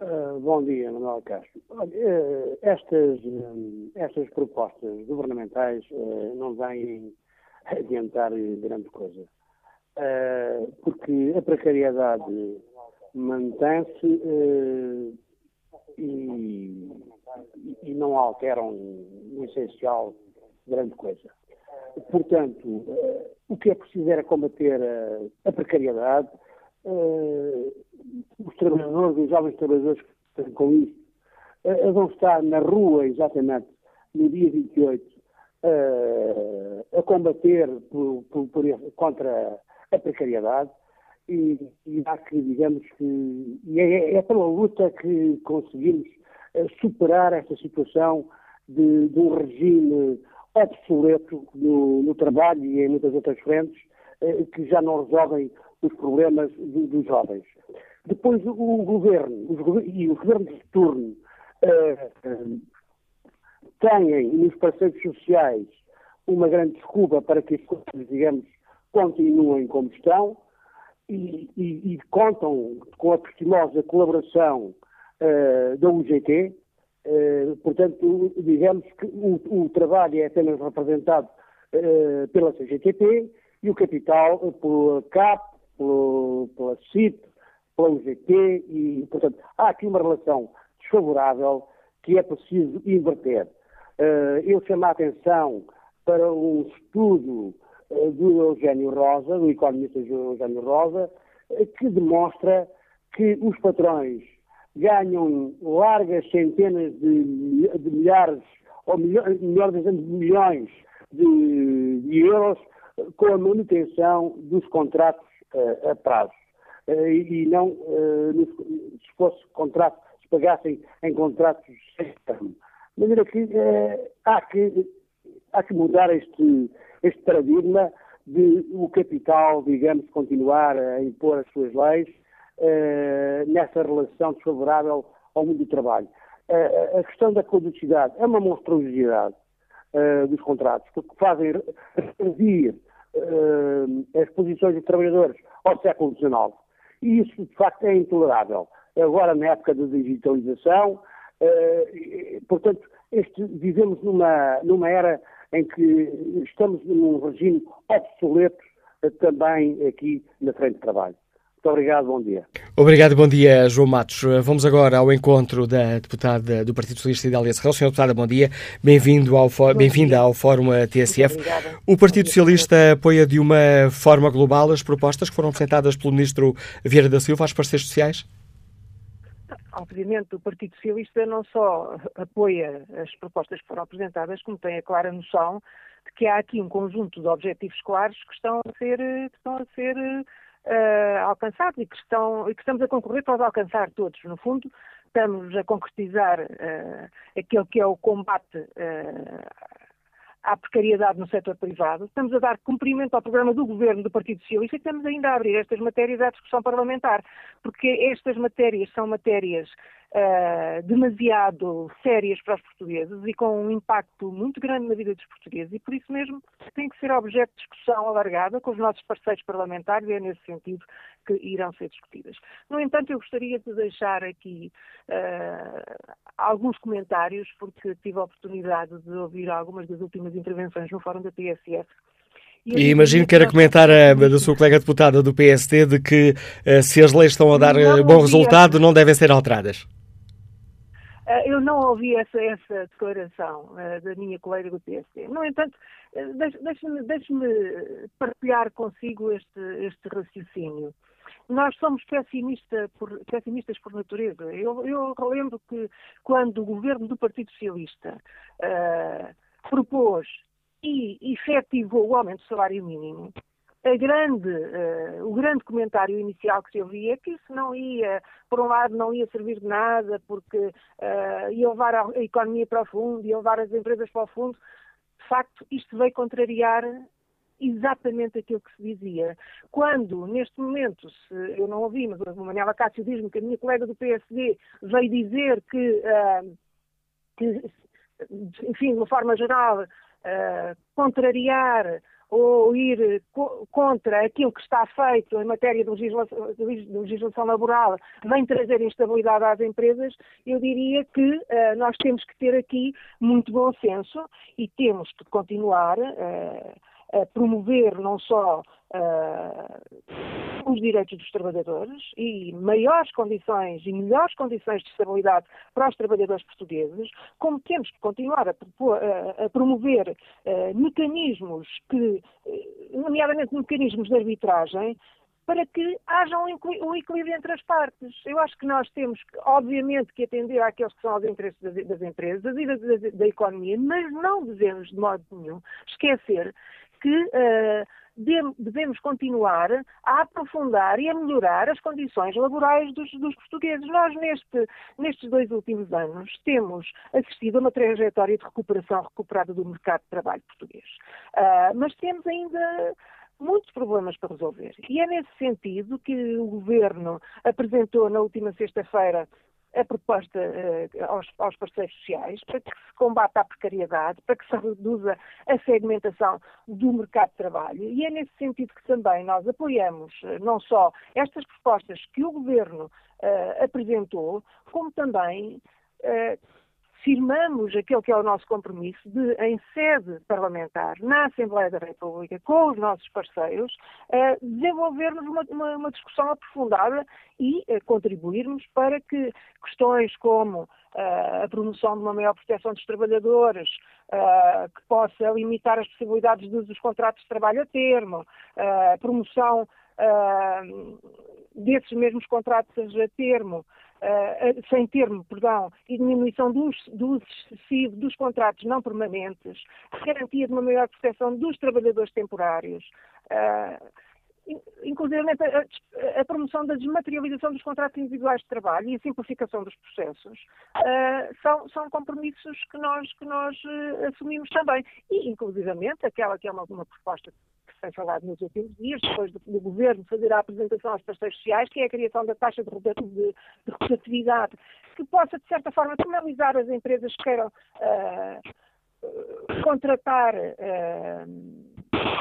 Speaker 11: Uh, bom dia, Manuel Castro. Uh, estas, uh, estas propostas governamentais não vêm adiantar grande coisa. porque a precariedade mantém-se e, e não alteram o essencial grande coisa. Portanto, eh, o que é preciso era combater a, a precariedade, uh, os trabalhadores, os jovens trabalhadores que estão com isso, vão estar na rua, exatamente, no dia 28, uh, a combater por, por, por, contra a precariedade e, e há que, digamos que, é, é pela luta que conseguimos superar esta situação de, de um regime obsoleto no, no trabalho e em muitas outras frentes, eh, que já não resolvem os problemas do, dos jovens. Depois o governo os, e os governos de turno uh, têm nos parceiros sociais uma grande desculpa para que as coisas, digamos, continuem como estão e, e, e contam com a prestimosa colaboração uh, da UGT. Uh, portanto, digamos que o, o, trabalho é apenas representado uh, pela CGTP e o capital pela CAP, pelo, pela CIP, pela UGT e, portanto, há aqui uma relação desfavorável que é preciso inverter. eu chamo a atenção para um estudo do Eugênio Rosa, do economista Eugênio Rosa, que demonstra que os patrões ganham largas centenas de, de milhares, ou melhor dizendo, de milhões de, de, euros com a manutenção dos contratos uh, a prazo. e não, se fosse contrato, se pagassem em contratos sem termo. De maneira que há que há que mudar este, este paradigma de o capital, digamos, continuar a impor as suas leis uh, nessa relação desfavorável ao mundo do trabalho. Uh, a questão da produtividade é uma monstruosidade uh, dos contratos, porque fazem reduzir as posições dos trabalhadores ao século XIX. E isso, de facto, é intolerável. Agora, na época da digitalização, portanto, este, vivemos numa, numa era em que estamos num regime obsoleto eh, também aqui na frente de trabalho. Muito obrigado, bom dia.
Speaker 2: Obrigado, bom dia, João Matos. Vamos agora ao encontro da deputada do Partido Socialista Idélia Serrão. Senhora deputada, bom dia. Bem-vindo ao, bem-vinda ao Fórum TSF. O Partido Socialista apoia de uma forma global as propostas que foram apresentadas pelo Ministro Vieira da Silva às parceiros sociais?
Speaker 12: obviamente, o Partido Socialista não só apoia as propostas que foram apresentadas, como tem a clara noção de que há aqui um conjunto de objetivos claros que estão a ser, que estão a ser uh, alcançados e que, estão, e que estamos a concorrer para os alcançar todos. No fundo, estamos a concretizar uh, que é o combate uh, à precariedade no setor privado, estamos a dar cumprimento ao programa do Governo do Partido Socialista e estamos ainda a abrir estas matérias à discussão parlamentar, porque estas matérias são matérias uh, demasiado sérias para os portugueses e com um impacto muito grande na vida dos portugueses e por isso mesmo tem que ser objeto de discussão alargada com os nossos parceiros parlamentares e é nesse sentido que irão ser discutidas. No entanto, eu gostaria de deixar aqui uh, alguns comentários, porque tive a oportunidade de ouvir algumas das últimas intervenções no Fórum da TSF
Speaker 2: e imagino que era comentar a, da sua colega deputada do PSD de que uh, se as leis estão a dar uh, bom resultado, não devem ser alteradas.
Speaker 12: Uh, eu não ouvi essa, essa declaração da minha colega do PSD. No entanto, deixe-me deixe partilhar consigo este, este raciocínio. Nós somos pessimista por, pessimistas por natureza. Eu, eu lembro que quando o governo do Partido Socialista propôs e efetivou o aumento do salário mínimo, grande, uh, o grande comentário inicial que se ouvia é que isso não ia, por um lado, não ia servir de nada, porque uh, ia levar a economia para o fundo, ia levar as empresas para o fundo. De facto, isto veio contrariar exatamente aquilo que se dizia. Quando, neste momento, se, eu não ouvi, mas o Manuel Cássio diz-me que a minha colega do PSD veio dizer que, uh, que enfim, de uma forma geral, contrariar ou ir co contra aquilo que está feito em matéria de legislação, de legislação, laboral, vem trazer instabilidade às empresas, eu diria que uh, nós temos que ter aqui muito bom senso e temos que continuar uh, a promover não só uh, os direitos dos trabalhadores e maiores condições e melhores condições de estabilidade para os trabalhadores portugueses, como temos que continuar a, a, promover uh, mecanismos que, nomeadamente mecanismos de arbitragem, para que haja um, equilíbrio entre as partes. Eu acho que nós temos, obviamente, que atender àqueles que são os interesses das, das empresas e da, da, da, economia, mas não devemos, de modo nenhum, esquecer que uh, devemos continuar a aprofundar e a melhorar as condições laborais dos, dos, portugueses. Nós, neste, nestes dois últimos anos, temos assistido a uma trajetória de recuperação recuperada do mercado de trabalho português. Uh, mas temos ainda muitos problemas para resolver. E é nesse sentido que o Governo apresentou na última sexta-feira a proposta uh, aos, aos, parceiros sociais para que se combata a precariedade, para que se reduza a segmentação do mercado de trabalho. E é nesse sentido que também nós apoiamos uh, não só estas propostas que o Governo uh, apresentou, como também firmamos aquele que é o nosso compromisso de, em sede parlamentar, na Assembleia da República, com os nossos parceiros, uh, desenvolvermos uma, uma, uma, discussão aprofundada e uh, contribuirmos para que questões como uh, a promoção de uma maior proteção dos trabalhadores, que possa limitar as possibilidades dos contratos de trabalho a termo, a promoção desses mesmos contratos a termo, uh, sem termo, perdão, e diminuição do, do excessivo dos contratos não permanentes, garantia de uma maior proteção dos trabalhadores temporários. Uh, inclusive a, a, promoção da desmaterialização dos contratos individuais de trabalho e a simplificação dos processos uh, são, são compromissos que nós, que nós uh, assumimos também. E, inclusivamente, aquela que é uma, uma proposta tem falado nos últimos dias, depois do, do, Governo fazer a apresentação aos parceiros sociais, que é a criação da taxa de, de, de rotatividade, que possa, de certa forma, penalizar as empresas que queiram uh, contratar. Uh,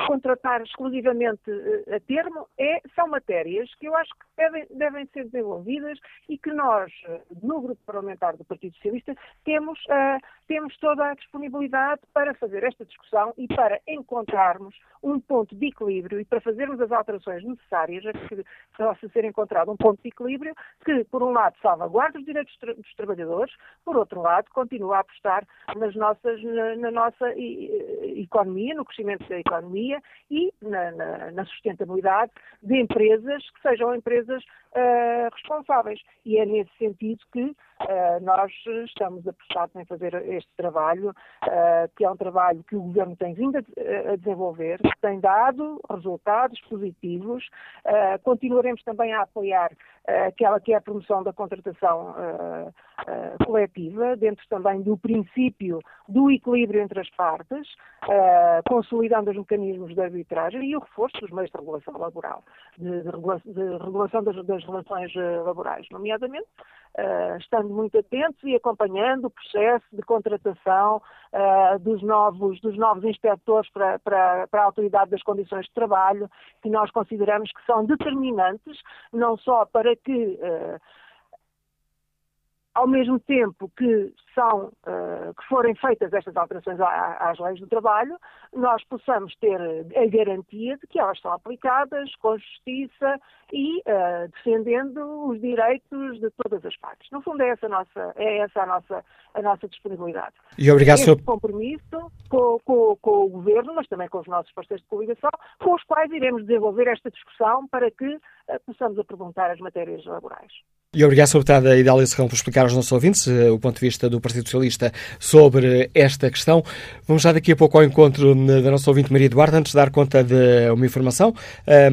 Speaker 12: contratar exclusivamente eh, a termo é, são matérias que eu acho que devem, devem ser desenvolvidas e que nós, eh, no Grupo Parlamentar do Partido Socialista, temos, uh, temos toda a disponibilidade para fazer esta discussão e para encontrarmos um ponto de equilíbrio e para fazermos as alterações necessárias a que possa ser encontrado um ponto de equilíbrio que, por um lado, salvaguarde os direitos dos trabalhadores, por outro lado, continua a apostar nas nossas, na, na nossa economia, no crescimento da economia economia e na, na, na sustentabilidade de empresas que sejam empresas uh, responsáveis. E é nesse sentido que uh, nós estamos apressados em fazer este trabalho, uh, que é um trabalho que o Governo tem vindo a, desenvolver, que tem dado resultados positivos. continuaremos também a apoiar aquela que é a promoção da contratação coletiva, dentro também do princípio do equilíbrio entre as partes, consolidando os mecanismos de arbitragem e o reforço dos meios de regulação laboral, de, de, regula de regulação das, das relações laborais, nomeadamente uh, estando muito atentos e acompanhando o processo de contratação uh, dos, novos, dos novos inspectores para, para, para a Autoridade das Condições de Trabalho, que nós consideramos que são determinantes, não só para que ao mesmo tempo que são uh, que forem feitas estas alterações às leis do trabalho, nós possamos ter a garantia de que elas são aplicadas com justiça e uh, defendendo os direitos de todas as partes. No fundo é essa a nossa, é essa a nossa, a nossa disponibilidade.
Speaker 2: E obrigado,
Speaker 12: este senhor... compromisso com, com, com, o Governo, mas também com os nossos parceiros de coligação, com os quais iremos desenvolver esta discussão para que uh, possamos apresentar as matérias laborais.
Speaker 2: E obrigado, Sr. Deputada Idália Serrão, por explicar aos nossos ouvintes uh, o ponto de vista do Partido Socialista sobre esta questão. Vamos já daqui a pouco ao encontro da nossa ouvinte Maria Eduardo, antes de dar conta de uma informação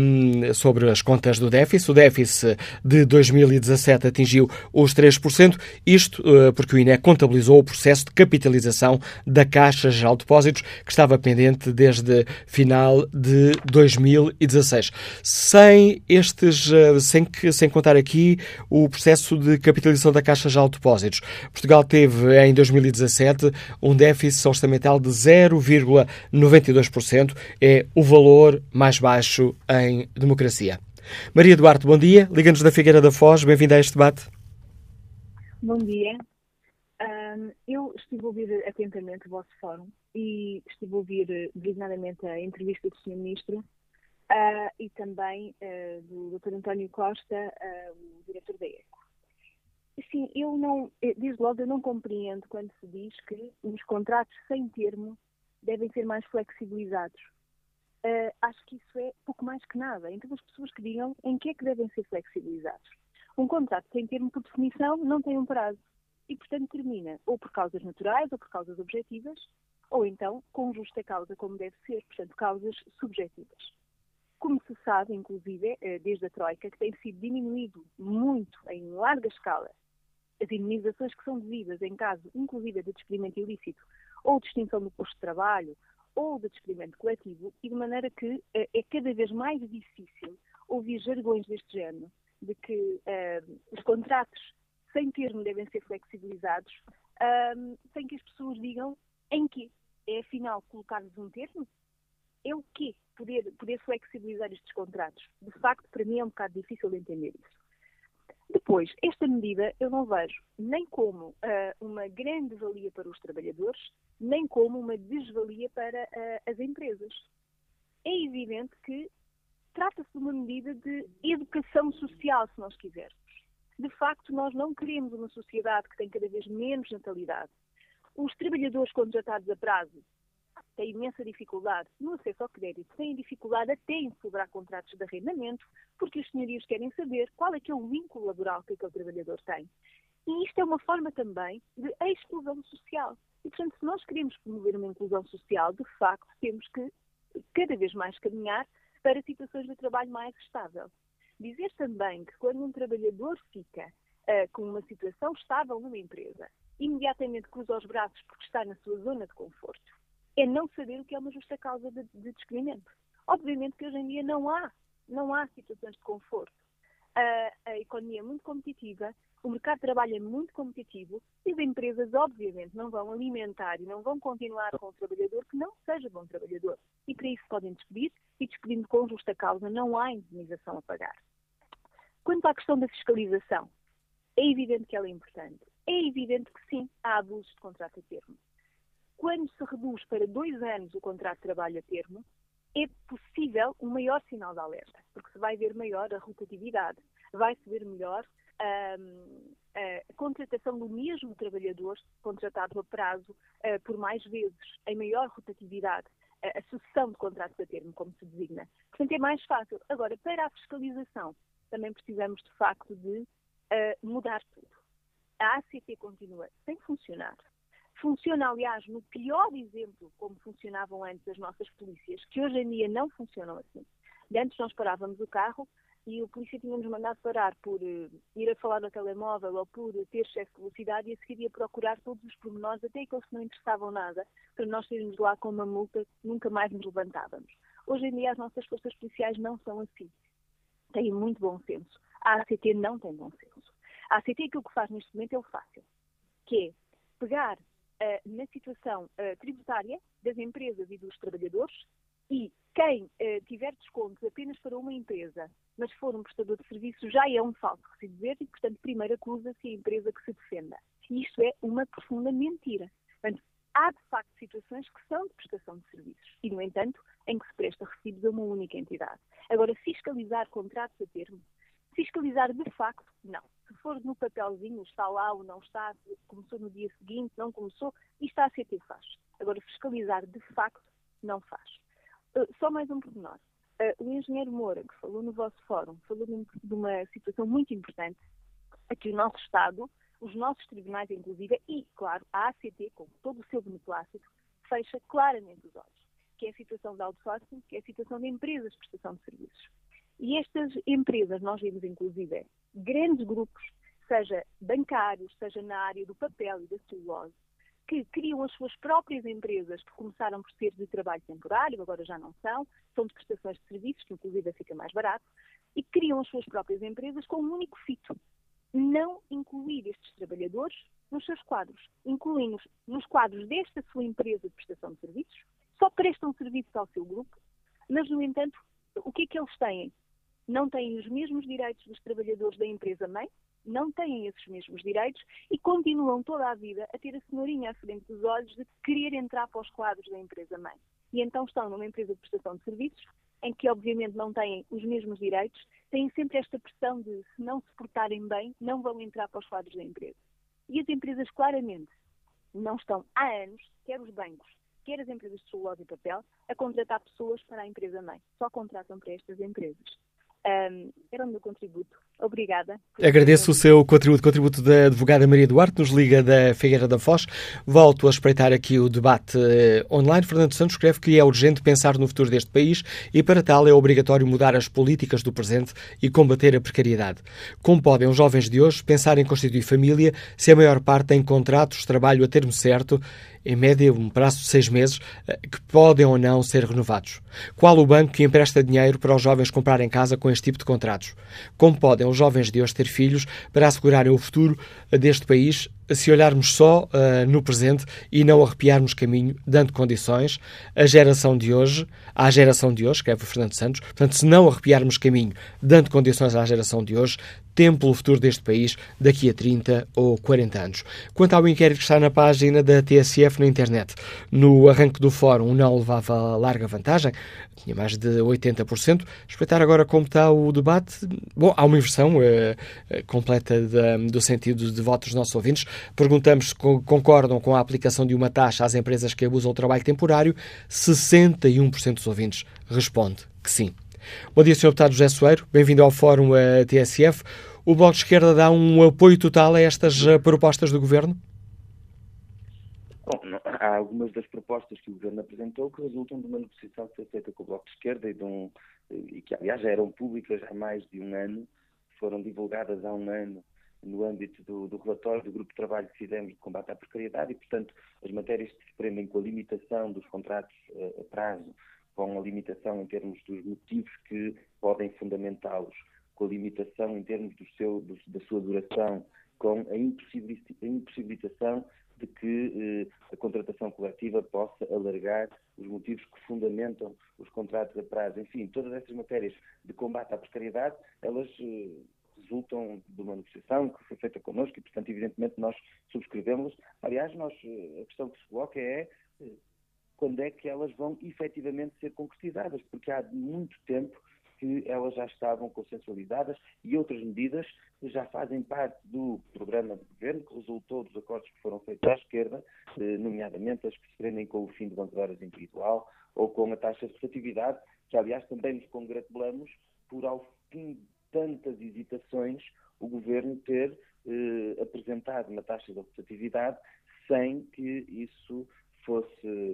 Speaker 2: um, sobre as contas do déficit. O déficit de 2017 atingiu os 3%, isto uh, porque o INE contabilizou o processo de capitalização da Caixa Geral de Depósitos, que estava pendente desde final de 2016. Sem estes, uh, sem, que, sem contar aqui o o processo de capitalização da Caixa de Depósitos. Portugal teve, em 2017, um déficit orçamental de 0,92%. É o valor mais baixo em democracia. Maria Duarte, bom dia. Liga-nos da Figueira da Foz. Bem-vinda a este debate.
Speaker 13: Bom dia. Um, eu estive a ouvir atentamente o vosso fórum e estive a ouvir designadamente a entrevista do Sr. Ministro uh, e também uh, do Dr. António Costa, uh, o diretor da ECO. Assim, eu não, eh, desde logo eu não compreendo quando se diz que os contratos sem termo devem ser mais flexibilizados. acho que isso é pouco mais que nada. Então as pessoas que digam em que é que devem ser flexibilizados. Um contrato sem termo, por definição, não tem um prazo e, portanto, termina ou por causas naturais ou por causas objetivas, ou então com justa causa, como deve ser, portanto, causas subjetivas como se sabe, inclusive, eh, desde a Troika, que tem sido diminuído muito, em larga escala, as indemnizações que são devidas em caso, inclusive, de despedimento ilícito ou de extinção do posto de trabalho ou de despedimento coletivo e de maneira que é cada vez mais difícil ouvir jargões deste género, de que os contratos sem termo devem ser flexibilizados, sem que as pessoas digam em que é afinal colocar-lhes um termo? É o quê? Poder, poder flexibilizar estes contratos. De facto, para mim é um bocado difícil de entender isso. Depois, esta medida eu não vejo nem como uh, uma grande valia para os trabalhadores, nem como uma desvalia para uh, as empresas. É evidente que trata-se de uma medida de educação social, se nós quisermos. De facto, nós não queremos uma sociedade que tem cada vez menos natalidade. Os trabalhadores contratados a prazo têm imensa dificuldade no acesso ao crédito, têm dificuldade até em celebrar contratos de arrendamento, porque os senhorios querem saber qual é que é o vínculo laboral que aquele trabalhador tem. E isto é uma forma também de exclusão social. E, portanto, se nós queremos promover uma inclusão social, de facto, temos que cada vez mais caminhar para situações de trabalho mais estável. Dizer também que quando um trabalhador fica uh, com uma situação estável numa empresa, imediatamente cruza os braços porque está na sua zona de conforto, é não saber o que é uma justa causa de, de. Obviamente que hoje em dia não há, não há situações de conforto. Uh, a economia é muito competitiva, o mercado de trabalho é muito competitivo e as empresas, obviamente, não vão alimentar e não vão continuar com um trabalhador que não seja bom trabalhador. E para isso podem despedir e despedindo com justa causa não há indenização a pagar. Quanto à questão da fiscalização, é evidente que ela é importante. É evidente que sim, há abusos de contrato a termo. Quando se reduz para dois anos o contrato de trabalho a termo, é possível um maior sinal de alerta, porque se vai ver maior a rotatividade, vai-se ver melhor um, a contratação do mesmo trabalhador contratado a prazo uh, por mais vezes, em maior rotatividade, a sucessão de contratos a termo, como se designa. Portanto, é mais fácil. Agora, para a fiscalização, também precisamos, de facto, de uh, mudar tudo. A ACT continua sem funcionar. Funciona, aliás, no pior exemplo como funcionavam antes as nossas polícias, que hoje em dia não funcionam assim. Antes nós parávamos o carro e o polícia tinha-nos mandado parar por uh, ir a falar no telemóvel ou por ter excesso de velocidade e a seguir ia procurar todos os pormenores, até aqueles que não interessavam nada, para nós sairmos lá com uma multa nunca mais nos levantávamos. Hoje em dia as nossas forças policiais não são assim têm muito bom senso. A ACT não tem bom senso. A ACT aquilo que faz neste momento é o fácil, que é pegar uh, na situação uh, tributária das empresas e dos trabalhadores e quem uh, tiver descontos apenas para uma empresa, mas for um prestador de serviço, já é um falso recibo verde e, portanto, primeiro acusa-se a empresa que se defenda. E isto é uma profunda mentira. Portanto, há de facto situações que são de prestação de serviços e, no entanto, em que se presta recibos a uma única entidade. Agora, fiscalizar contratos a termo, fiscalizar de facto, não. Se for no papelzinho, está lá ou não está, começou no dia seguinte, não começou, isto a ACT faz. Agora, fiscalizar de facto, não faz. Uh, só mais um pormenor. Uh, o engenheiro Moura, que falou no vosso fórum, falou de uma situação muito importante, aqui o nosso Estado os nossos tribunais, inclusive, e, claro, a ACT, com todo o seu beneplácito, fecha claramente os olhos, que é a situação de outsourcing, que é a situação de empresas de prestação de serviços. E estas empresas, nós vimos, inclusive, grandes grupos, seja bancários, seja na área do papel e da celulose, que criam as suas próprias empresas, que começaram por ser de trabalho temporário, agora já não são, são de prestações de serviços, que inclusive fica mais barato, e criam as suas próprias empresas com um único fito, não incluir estes trabalhadores nos seus quadros, incluindo-os nos quadros desta sua empresa de prestação de serviços, só prestam serviços ao seu grupo, mas, no entanto, o que é que eles têm? Não têm os mesmos direitos dos trabalhadores da empresa-mãe, não têm esses mesmos direitos e continuam toda a vida a ter a senhorinha à frente dos olhos de querer entrar para os quadros da empresa-mãe. E então estão numa empresa de prestação de serviços em que obviamente não têm os mesmos direitos, têm sempre esta pressão de se não se portarem bem, não vão entrar para os quadros da empresa. E as empresas claramente não estão há anos, quer os bancos, quer as empresas de celulose e papel, a contratar pessoas para a empresa mãe. Só contratam para estas empresas. Um, era o meu contributo Obrigada.
Speaker 2: Agradeço o seu contributo, contributo da advogada Maria Duarte, nos liga da Figueira da Foz. Volto a espreitar aqui o debate eh, online. Fernando Santos escreve que é urgente pensar no futuro deste país e, para tal, é obrigatório mudar as políticas do presente e combater a precariedade. Como podem os jovens de hoje pensar em constituir família se a maior parte tem contratos de trabalho a termo certo em média um prazo de seis meses, eh, que podem ou não ser renovados. Qual o banco que empresta dinheiro para os jovens comprarem casa com este tipo de contratos? Como podem os jovens de hoje ter filhos para assegurarem o futuro eh, deste país se olharmos só uh, no presente e não arrepiarmos caminho, dando condições à geração de hoje, à geração de hoje, escreve o Fernando Santos, portanto, se não arrepiarmos caminho, dando condições à geração de hoje, temo pelo futuro deste país daqui a 30 ou 40 anos. Quanto ao inquérito que está na página da TSF na internet, no arranque do fórum não levava larga vantagem, tinha mais de 80%. Espreitar agora como está o debate. Bom, há uma inversão uh, completa de, do sentido de votos dos nossos ouvintes. Perguntamos se concordam com a aplicação de uma taxa às empresas que abusam do trabalho temporário. 61% dos ouvintes responde que sim. Bom dia, Sr. Deputado José Soeiro. Bem-vindo ao Fórum uh, TSF. O Bloco de Esquerda dá um apoio total a estas uh, propostas do Governo?
Speaker 5: Bom, há algumas das propostas que o Governo apresentou que resultam de uma negociação que foi feita com o Bloco de Esquerda e, de um, e que, aliás, já eram públicas há mais de um ano, foram divulgadas há um ano no âmbito do, do, relatório do grupo de trabalho que fizemos de combate à precariedade e, portanto, as matérias que se prendem com a limitação dos contratos uh, a prazo, com a limitação em termos dos motivos que podem fundamentá-los, com a limitação em termos do seu, do, da sua duração, com a impossibilitação de que eh, a contratação coletiva possa alargar os motivos que fundamentam os contratos a prazo. Enfim, todas essas matérias de combate à precariedade, elas eh, resultam de uma negociação que foi feita connosco e, portanto, evidentemente, nós subscrevemos. Aliás, nós, eh, a questão que se coloca é eh, quando é que elas vão efetivamente ser concretizadas, porque há muito tempo que elas já estavam consensualizadas e outras medidas já fazem parte do programa de governo que resultou dos acordos que foram feitos à esquerda, eh, nomeadamente as que se prendem com o fim de banco de horas individual ou com a taxa de rotatividade, que aliás também nos congratulamos por ao fim de tantas hesitações o governo ter eh, apresentado uma taxa de rotatividade sem que isso fosse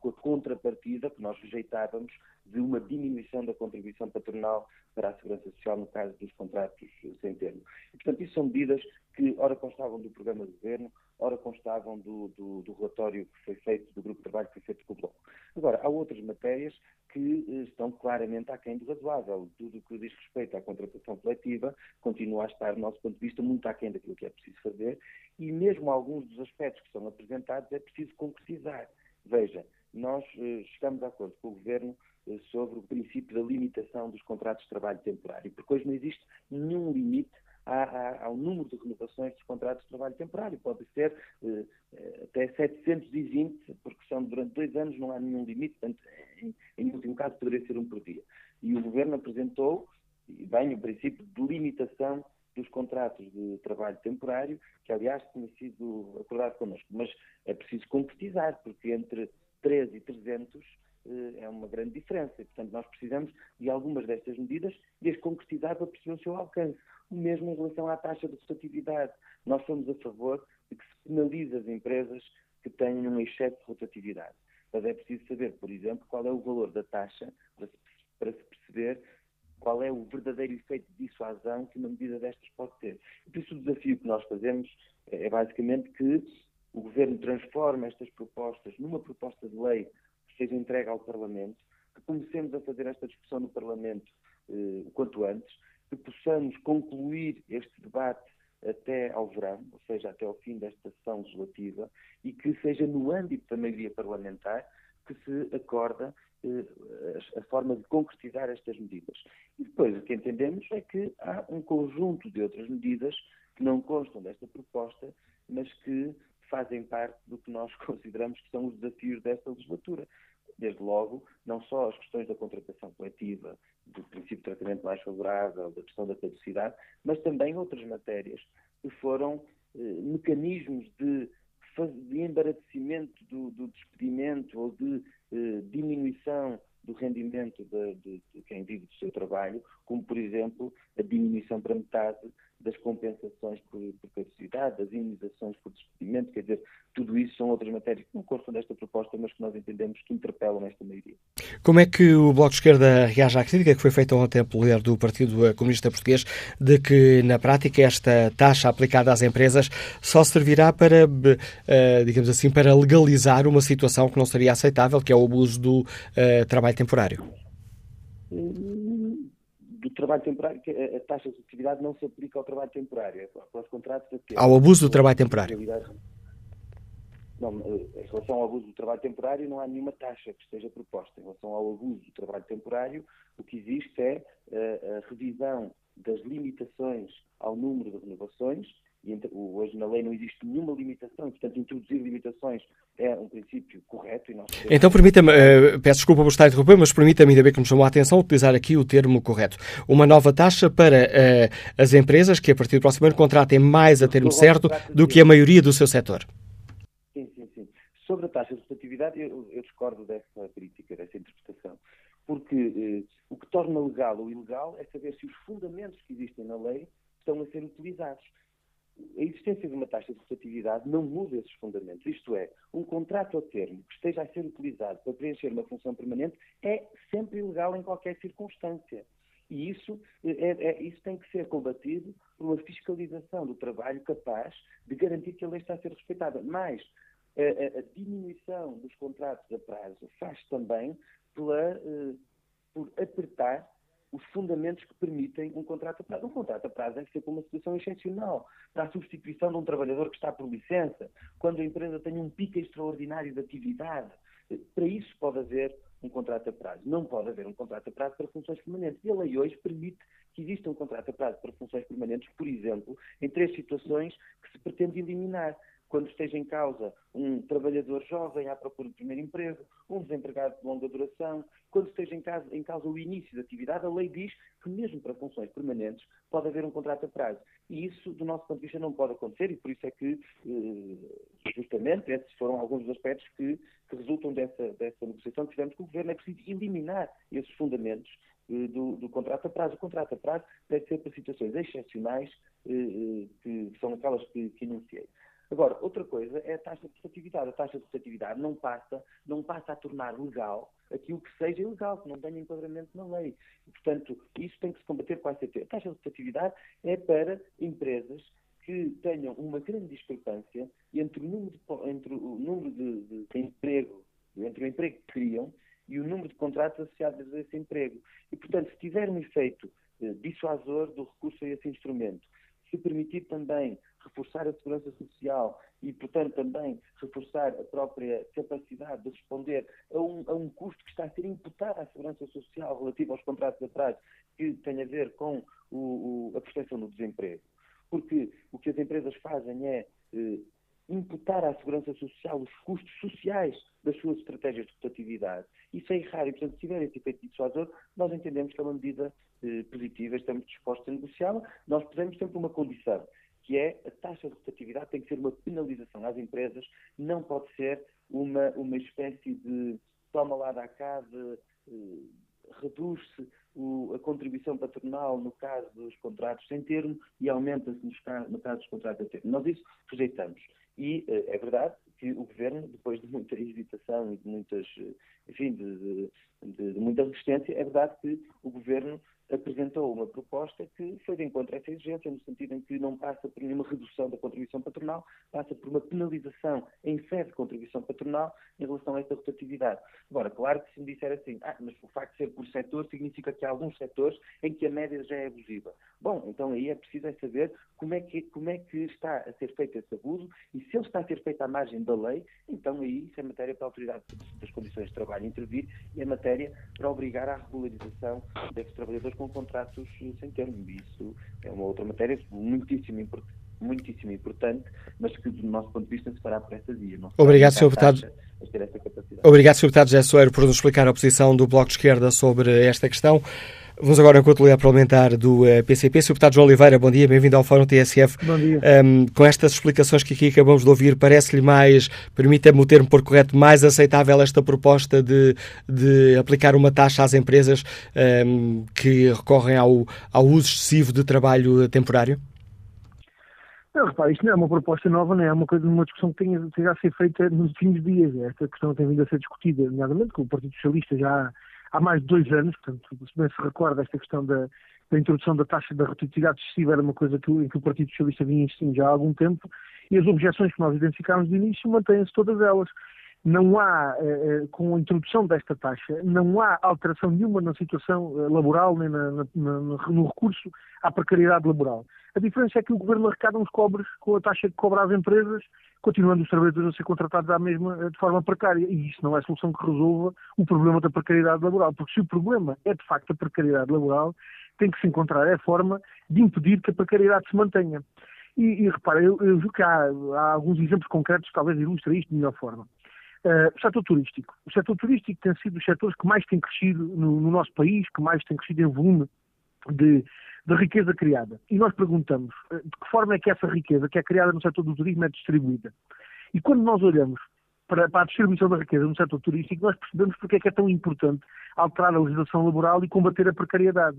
Speaker 5: com a contrapartida que nós rejeitávamos de uma diminuição da contribuição patronal para a Segurança Social no caso dos contratos sem termo. E, portanto, isso são medidas que ora constavam do programa de governo, ora constavam do, do, do, relatório que foi feito, do grupo de trabalho que foi feito com o Bloco. Agora, há outras matérias que eh, estão claramente aquém do razoável. Tudo o que diz respeito à contratação coletiva continua a estar, do nosso ponto de vista, muito aquém daquilo que é preciso fazer e mesmo alguns dos aspectos que são apresentados é preciso concretizar. Eh, chegamos a acordo com o Governo eh, sobre o princípio da limitação dos contratos de trabalho temporário, porque hoje não existe nenhum limite ao número de renovações dos contratos de trabalho temporário. Pode ser eh, até 720, porque são durante dois anos, não há nenhum limite, portanto, em, último caso, poderia ser um por dia. E o Governo apresentou, e bem, o princípio de limitação dos contratos de trabalho temporário, que aliás tinha sido acordado connosco. Mas é preciso concretizar, porque entre 3 e 300 eh, é uma grande diferença. E, portanto, nós precisamos de algumas destas medidas e as concretizar para perceber o seu alcance. O mesmo em relação à taxa de rotatividade. Nós somos a favor de que se penalize as empresas que tenham um excesso de rotatividade. Mas é preciso saber, por exemplo, qual é o valor da taxa para se, perceber qual é o verdadeiro efeito de dissuasão que uma medida destas pode ter. E por isso o desafio que nós fazemos é basicamente que o Governo transforme estas propostas numa proposta de lei seja entregue ao Parlamento, que comecemos a fazer esta discussão no Parlamento eh, o quanto antes, que possamos concluir este debate até ao verão, ou seja, até ao fim desta sessão legislativa, e que seja no âmbito da maioria parlamentar que se acorda eh, a forma de concretizar estas medidas. E depois o que entendemos é que há um conjunto de outras medidas que não constam desta proposta, mas que fazem parte do que nós consideramos que são os desafios desta legislatura. Desde logo, não só as questões da contratação coletiva, do princípio de tratamento mais favorável, da questão da caducidade, mas também outras matérias que foram eh, mecanismos de, de embaraçamento do, do, despedimento ou de eh, diminuição do rendimento de, de, de, quem vive do seu trabalho, como, por exemplo, a diminuição para metade das compensações por, por capacidade, das indenizações por despedimento, quer dizer, tudo isso são outras matérias que não constam desta proposta, mas que nós entendemos que interpelam esta maioria.
Speaker 2: Como é que o Bloco de Esquerda reage à crítica que foi feita ontem pelo líder do Partido Comunista Português de que, na prática, esta taxa aplicada às empresas só servirá para, eh, digamos assim, para legalizar uma situação que não seria aceitável, que é o abuso do uh, trabalho temporário?
Speaker 5: Do trabalho temporário, que a taxa de atividade não se aplica ao trabalho temporário, é para os contratos
Speaker 2: Ao abuso do trabalho temporário.
Speaker 5: Não, em relação ao abuso do trabalho temporário, não há nenhuma taxa que esteja proposta. Em relação ao abuso do trabalho temporário, o que existe é a, a revisão das limitações ao número de renovações e hoje na lei não existe nenhuma limitação, e, portanto, introduzir limitações é um princípio correto. Podemos...
Speaker 2: Então, permita-me, uh, peço desculpa por estar a interromper, mas permita-me, ainda bem que me chamou a atenção, utilizar aqui o termo correto. Uma nova taxa para uh, as empresas que, a partir do próximo ano, contratem mais a termo certo do que a maioria do seu setor.
Speaker 5: Sim, sim, sim. Sobre a taxa de rotatividade, eu, eu discordo dessa crítica, dessa interpretação. Porque uh, o que torna legal ou ilegal é saber se os fundamentos que existem na lei estão a ser utilizados a existência de uma taxa de rotatividade não muda esses fundamentos. Isto é, um contrato a termo que esteja a ser utilizado para preencher uma função permanente é sempre ilegal em qualquer circunstância. E isso, é, é, isso tem que ser combatido por uma fiscalização do trabalho capaz de garantir que a lei está a ser respeitada. Mas a, a, a diminuição dos contratos a prazo faz também pela, por apertar os fundamentos que permitem um contrato a prazo. Um contrato a prazo deve ser para uma situação excepcional, para a substituição de um trabalhador que está por licença, quando a empresa tem um pico extraordinário de atividade. Para isso pode haver um contrato a prazo. Não pode haver um contrato a prazo para funções permanentes. E a lei hoje permite que exista um contrato a prazo para funções permanentes, por exemplo, em três situações que se pretende eliminar quando esteja em causa um trabalhador jovem à procura de primeiro emprego, um desempregado de longa duração, quando esteja em causa, em causa o início da atividade, a lei diz que mesmo para funções permanentes pode haver um contrato a prazo. E isso, do nosso ponto de vista, não pode acontecer e por isso é que, eh, justamente, esses foram alguns dos aspectos que, que resultam dessa, dessa negociação que tivemos com o Governo. É preciso eliminar esses fundamentos eh, do, do, contrato a prazo. O contrato a prazo deve ser para situações excepcionais, eh, que são aquelas que, que enunciei. Agora, outra coisa é a taxa de rotatividade. A taxa de rotatividade não passa, não passa a tornar legal aquilo que seja ilegal, que não tenha enquadramento na lei. E, portanto, isso tem que se combater com a ACT. A taxa de rotatividade é para empresas que tenham uma grande discrepância entre o número de, entre o número de, de, de emprego, entre o emprego que criam e o número de contratos associados a esse emprego. E, portanto, se tiver um efeito eh, dissuasor do recurso a esse instrumento, se permitir também reforçar a segurança social e, portanto, também reforçar a própria capacidade de responder a um, a um custo que está a ser imputado à segurança social relativo aos contratos de prazo, que tem a ver com o, o, a proteção do desemprego. Porque o que as empresas fazem é eh, imputar à segurança social os custos sociais das suas estratégias de rotatividade. Isso é errado e, portanto, se tiver esse efeito dissuasor, nós entendemos que é uma medida eh, positiva, estamos dispostos a negociá-la. Nós pusemos sempre uma condição, que é a taxa de rotatividade tem que ser uma penalização às empresas, não pode ser uma, uma espécie de toma lá da casa, eh, reduz-se a contribuição patronal no caso dos contratos sem termo e aumenta-se no caso dos contratos a termo. Nós isso rejeitamos. E eh, é verdade que o Governo, depois de muita hesitação e de muitas, eh, enfim, de, de, de muita resistência, é verdade que o Governo apresentou uma proposta que foi de encontro a essa exigência, no sentido em que não passa por nenhuma redução da contribuição patronal, passa por uma penalização em sede de contribuição patronal em relação a esta rotatividade. Agora, claro que se me disser assim, ah, mas o facto de ser por setor significa que há alguns setores em que a média já é abusiva. Bom, então aí é preciso é saber como é, que, como é que está a ser feito esse abuso e se ele está a ser feito à margem da lei, então aí isso é matéria para a Autoridade das Condições de Trabalho intervir e é matéria para obrigar à regularização desses trabalhadores com contratos sem termo. Isso é uma outra matéria muitíssimo importante muitíssimo importante, mas que, do nosso ponto de vista, se fará por essa via.
Speaker 2: Obrigado, Sr. Deputado. Obrigado, Sr. Deputado José Soeiro, por nos explicar a posição do Bloco de Esquerda sobre esta questão. Vamos agora ao encontro parlamentar do PCP. Eh, Sr. Deputado João Oliveira, bom dia, bem-vindo ao Fórum TSF.
Speaker 14: Bom dia.
Speaker 2: Um, com estas explicações que aqui acabamos de ouvir, parece-lhe mais, permita-me o termo por correto, mais aceitável esta proposta de, de aplicar uma taxa às empresas um, que recorrem ao, ao uso excessivo de trabalho temporário?
Speaker 14: Não, repare, isto não é uma proposta nova, não é uma, coisa, uma discussão que tenha, tenha a ser feita nos últimos dias. Esta questão tem vindo a ser discutida, nomeadamente com o Partido Socialista já há mais de dois anos, portanto, se bem se recorda, esta questão da, da introdução da taxa da rotatividade excessiva era uma coisa que, em que o Partido Socialista vinha insistindo já há algum tempo, e as objeções que nós identificámos de início mantêm-se todas elas. Não há, eh, eh, com a introdução desta taxa, não há alteração nenhuma na situação eh, laboral nem na, na, no recurso à precariedade laboral. A diferença é que o Governo arrecada uns cobres com a taxa que cobra às empresas continuando os trabalhadores a ser contratados à mesma eh, de forma precária. E isso não é solução que resolva o problema da precariedade laboral. Porque se o problema é de facto a precariedade laboral, tem que se encontrar a forma de impedir que a precariedade se mantenha. E, e repara, eu, eu que há, há, alguns exemplos concretos que talvez ilustrem isto de melhor forma. Uh, o setor turístico. O setor turístico tem sido dos setores que mais tem crescido no, no nosso país, que mais tem crescido em volume de, da riqueza criada. E nós perguntamos eh, de que forma é que essa riqueza que é criada no setor do turismo é distribuída. E quando nós olhamos para, para, a distribuição da riqueza no setor turístico, nós percebemos porque é que é tão importante alterar a legislação laboral e combater a precariedade.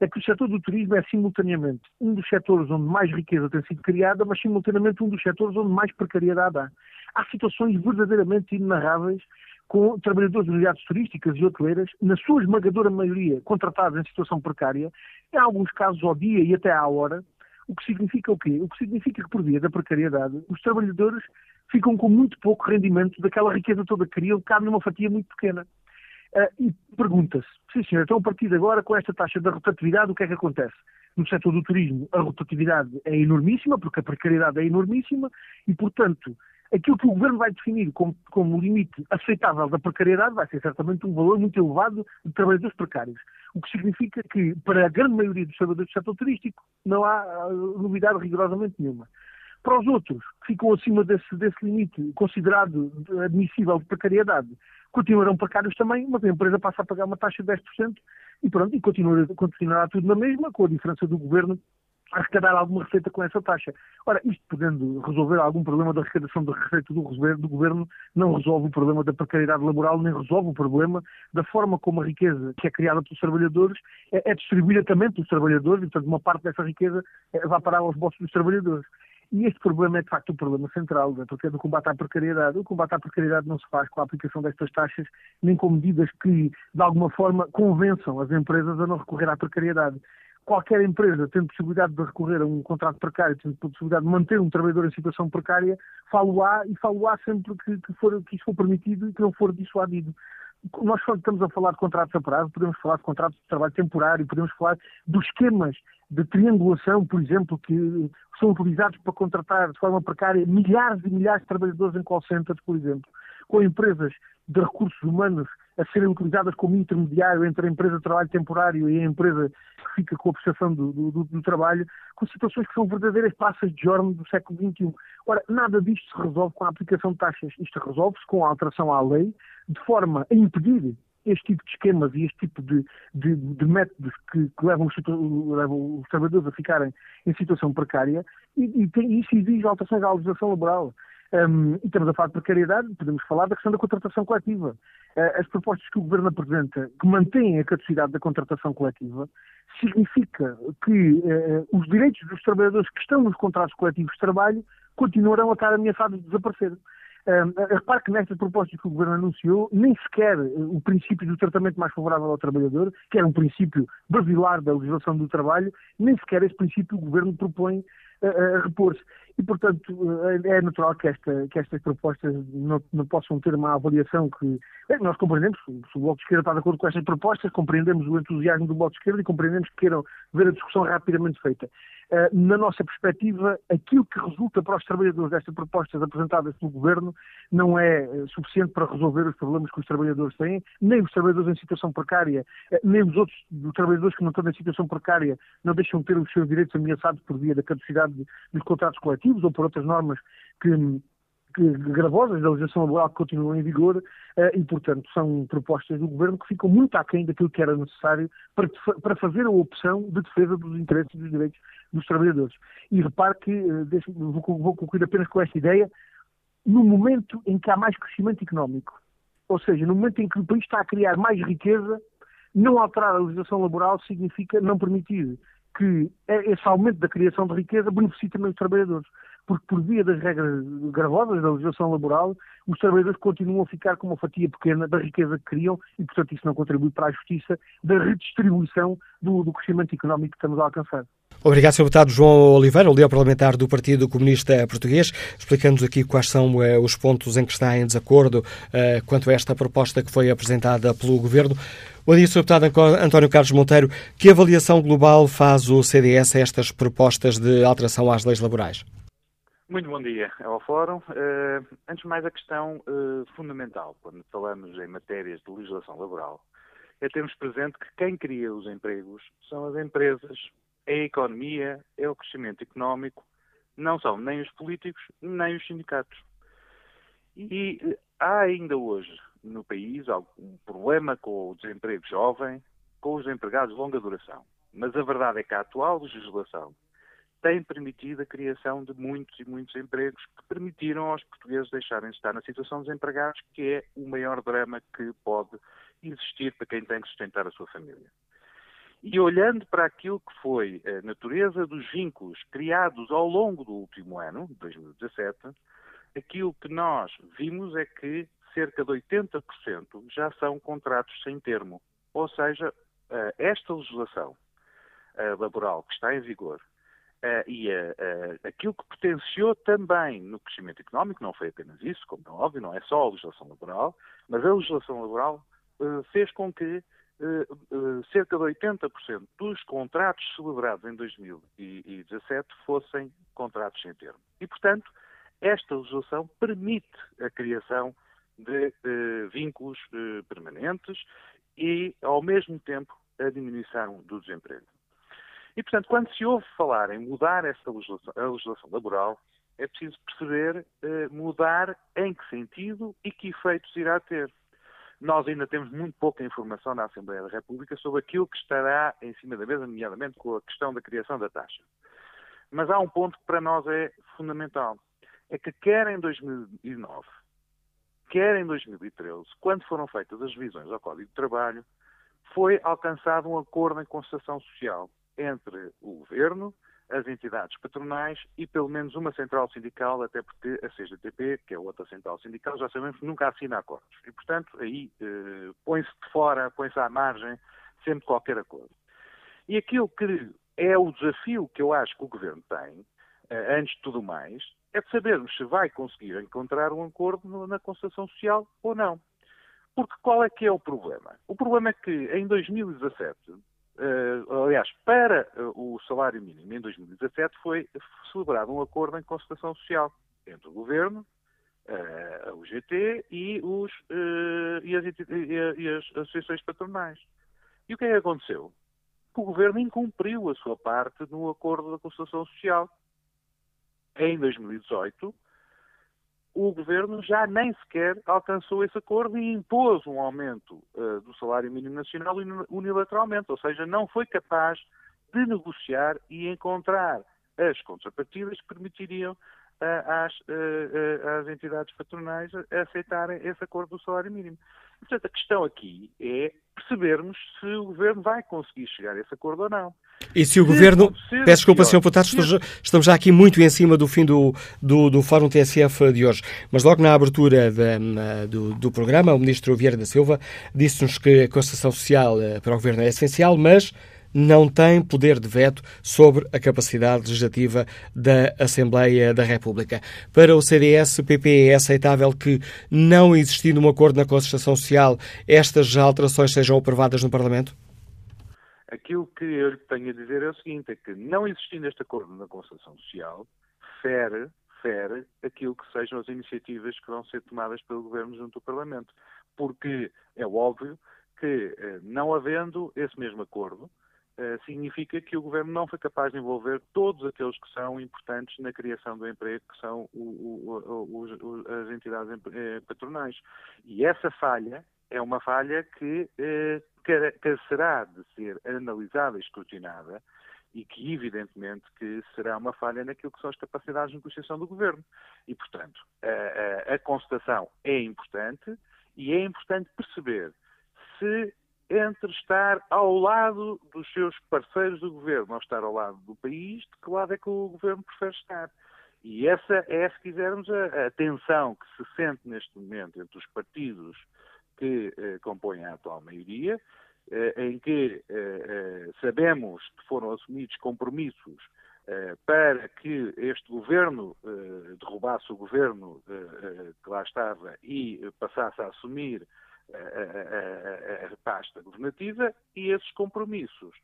Speaker 14: É que o setor do turismo é simultaneamente um dos setores onde mais riqueza tem sido criada, mas simultaneamente um dos setores onde mais precariedade há. Há situações verdadeiramente inenarráveis com trabalhadores de unidades turísticas e hoteleiras, na sua esmagadora maioria contratados em situação precária, em alguns casos ao dia e até à hora, o que significa o quê? O que significa que por via da precariedade os trabalhadores ficam com muito pouco rendimento daquela riqueza toda que criam, cabe numa fatia muito pequena. Uh, e pergunta-se, sim senhor, então a partir de agora, com esta taxa da rotatividade, o que é que acontece? No setor do turismo, a rotatividade é enormíssima, porque a precariedade é enormíssima, e, portanto, aquilo que o Governo vai definir como, como limite aceitável da precariedade vai ser certamente um valor muito elevado de trabalhadores precários. O que significa que, para a grande maioria dos trabalhadores do setor turístico, não há ah, novidade rigorosamente nenhuma. Para os outros, que ficam acima desse, desse limite considerado admissível de precariedade, continuarão precários também, mas a empresa passa a pagar uma taxa de 10% e pronto, e continuará, continuará tudo na mesma, com a diferença do Governo arrecadar alguma receita com essa taxa. Ora, isto podendo resolver algum problema da arrecadação da receita do, do governo, não resolve o problema da precariedade laboral, nem resolve o problema da forma como a riqueza que é criada pelos trabalhadores é, é distribuída também pelos trabalhadores, e, portanto, uma parte dessa riqueza é, vai parar aos bolsos dos trabalhadores. E este problema é, de facto, o problema central, né, porque é do combate à precariedade. O combate à precariedade não se faz com a aplicação destas taxas, nem com medidas que, de alguma forma, convençam as empresas a não recorrer à precariedade qualquer empresa tendo possibilidade de recorrer a um contrato precário, tendo possibilidade de manter um trabalhador em situação precária, falo-á e falo-á sempre que, que, for, que isso for permitido e que não for dissuadido. Nós estamos a falar de contratos a prazo, podemos falar de contratos de trabalho temporário, podemos falar dos esquemas de triangulação, por exemplo, que são utilizados para contratar de forma precária milhares e milhares de trabalhadores em call centers, por exemplo, com empresas de recursos humanos a serem utilizadas como intermediário entre a empresa de trabalho temporário e a empresa que fica com a prestação do, do, do trabalho, com situações que são verdadeiras passas de jorno do século XXI. Ora, nada disto se resolve com a aplicação de taxas. Isto resolve-se com a alteração à lei, de forma a impedir este tipo de esquemas e este tipo de, de, de métodos que, que levam, os, levam, os, trabalhadores a ficarem em situação precária e, e tem, isso exige alterações à legislação laboral. Um, e estamos a falar de precariedade, podemos falar da questão da contratação coletiva. Uh, as propostas que o Governo apresenta, que mantêm a caducidade da contratação coletiva, significa que uh, os direitos dos trabalhadores que estão nos contratos coletivos de trabalho continuarão a estar ameaçados de desaparecer. Repare que nestas propostas que o Governo anunciou, nem sequer o princípio do tratamento mais favorável ao trabalhador, que era um princípio basilar da legislação do trabalho, nem sequer esse princípio o Governo propõe a, repor-se. E, portanto, eh, é natural que, esta, que estas propostas não, não, possam ter uma avaliação que. Bem, nós compreendemos, se o Bloco de Esquerda está de acordo com estas propostas, compreendemos o entusiasmo do Bloco de Esquerda e compreendemos que queiram ver a discussão rapidamente feita. Uh, na nossa perspectiva, aquilo que resulta para os trabalhadores destas propostas apresentadas pelo Governo não é uh, suficiente para resolver os problemas que os trabalhadores têm, nem os trabalhadores em situação precária, nem os outros os trabalhadores que não estão em situação precária não deixam de ter os seus direitos ameaçados por via da caducidade dos contratos coletivos ou por outras normas que, gravosas da legislação laboral que continuam em vigor e, portanto, são propostas do Governo que ficam muito aquém daquilo que era necessário para, para fazer a opção de defesa dos interesses e dos direitos dos trabalhadores. E repare que, vou, vou concluir apenas com esta ideia, no momento em que há mais crescimento económico, ou seja, no momento em que o país está a criar mais riqueza, não alterar a legislação laboral significa não permitir que esse aumento da criação de riqueza beneficie também os trabalhadores. Porque por via das regras gravosas da legislação laboral, os trabalhadores continuam a ficar com uma fatia pequena da riqueza que criam e, portanto, isso não contribui para a justiça da redistribuição do, do crescimento económico que estamos a alcançar.
Speaker 2: Obrigado, Sr. Deputado João Oliveira, o líder parlamentar do Partido Comunista Português, explicando-nos aqui quais são eh, os pontos em que está em desacordo eh, quanto a esta proposta que foi apresentada pelo Governo. Bom dia, Sr. Deputado António Carlos Monteiro. Que avaliação global faz o CDS a estas propostas de alteração às leis laborais?
Speaker 15: Muito bom dia ao Fórum. Uh, antes de mais, a questão fundamental, quando falamos em matérias de legislação laboral, é termos presente que quem cria os empregos são as empresas a economia, é o crescimento económico, não são nem os políticos, nem os sindicatos. E há ainda hoje no país algum problema com o desemprego jovem, com os empregados de longa duração. Mas a verdade é que a atual legislação tem permitido a criação de muitos e muitos empregos que permitiram aos portugueses deixarem de estar na situação de desempregados, que é o maior drama que pode existir para quem tem que sustentar a sua família. E olhando para aquilo que foi a natureza dos vínculos criados ao longo do último ano, 2017, aquilo que nós vimos é que cerca de 80% já são contratos sem termo. Ou seja, eh, esta legislação eh, laboral que está em vigor e aquilo que potenciou também no crescimento económico, não foi apenas isso, como é óbvio, não é só a legislação laboral, mas a legislação laboral fez com que cerca de 80% dos contratos celebrados em 2017 fossem contratos sem termo. E, portanto, esta legislação permite a criação de vínculos permanentes e, ao mesmo tempo, a diminuição do desemprego. E, portanto, quando se ouve falar em mudar esta legislação, a legislação laboral, é preciso perceber eh, mudar em que sentido e que efeitos irá ter. Nós ainda temos muito pouca informação na Assembleia da República sobre aquilo que estará em cima da mesa, nomeadamente com a questão da criação da taxa. Mas há um ponto que para nós é fundamental. É que quer em 2009, quer em 2013, quando foram feitas as revisões ao Código de Trabalho, foi alcançado um acordo em concertação social entre o governo, as entidades patronais e pelo menos uma central sindical, até porque a CGTP, que é outra central sindical, já sabemos que nunca assina acordos. E, portanto, aí eh, põe-se de fora, põe-se à margem sempre qualquer acordo. E aquilo que é o desafio que eu acho que o governo tem, eh, antes de tudo mais, é de sabermos se vai conseguir encontrar um acordo na concertação social ou não. Porque qual é que é o problema? O problema é que em 2017 Uh, aliás, para uh, o salário mínimo em 2017 foi celebrado um acordo em concertação social entre o Governo, uh, a UGT e, os, e, as, e, as, associações patronais. E o que é que aconteceu? O Governo incumpriu a sua parte no acordo da concertação social. Em 2018, o governo já nem sequer alcançou esse acordo e impôs um aumento uh, do salário mínimo nacional unilateralmente, ou seja, não foi capaz de negociar e encontrar as contrapartidas que permitiriam uh, às, uh, às entidades patronais aceitarem esse acordo do salário mínimo. Portanto, a questão aqui é percebermos se o governo vai conseguir chegar a esse acordo ou não.
Speaker 2: E se o se Governo. Peço desculpa, Sr. Deputado, estamos já aqui muito em cima do fim do, do, do Fórum TSF de hoje. Mas logo na abertura do, do programa, o Ministro Vieira da Silva disse-nos que a Constituição Social eh, para o Governo é essencial, mas não tem poder de veto sobre a capacidade legislativa da Assembleia da República. Para o CDS-PP é aceitável que, não existindo um acordo na Constituição Social, estas alterações sejam aprovadas no Parlamento?
Speaker 15: Aquilo que eu lhe tenho a dizer é o seguinte, é que não existindo este acordo na Constituição Social, fere, fere aquilo que sejam as iniciativas que vão ser tomadas pelo Governo junto ao Parlamento. Porque é óbvio que, eh, não havendo esse mesmo acordo, uh, significa que o Governo não foi capaz de envolver todos aqueles que são importantes na criação do emprego, que são o, o, o, as entidades patronais. E essa falha é uma falha que carecerá de ser analisada e escrutinada e que, evidentemente, que será uma falha naquilo que são as capacidades de negociação do Governo. E, portanto, a, a, a constatação é importante e é importante perceber se entre estar ao lado dos seus parceiros do Governo ou estar ao lado do país, de que lado é que o Governo prefere estar. E essa é, se quisermos, a, a tensão que se sente neste momento entre os partidos que eh, compõem a atual maioria, eh, em que eh, eh, sabemos que foram assumidos compromissos para que este governo derrubasse o governo que lá estava e passasse a assumir a, a, a pasta governativa e esses compromissos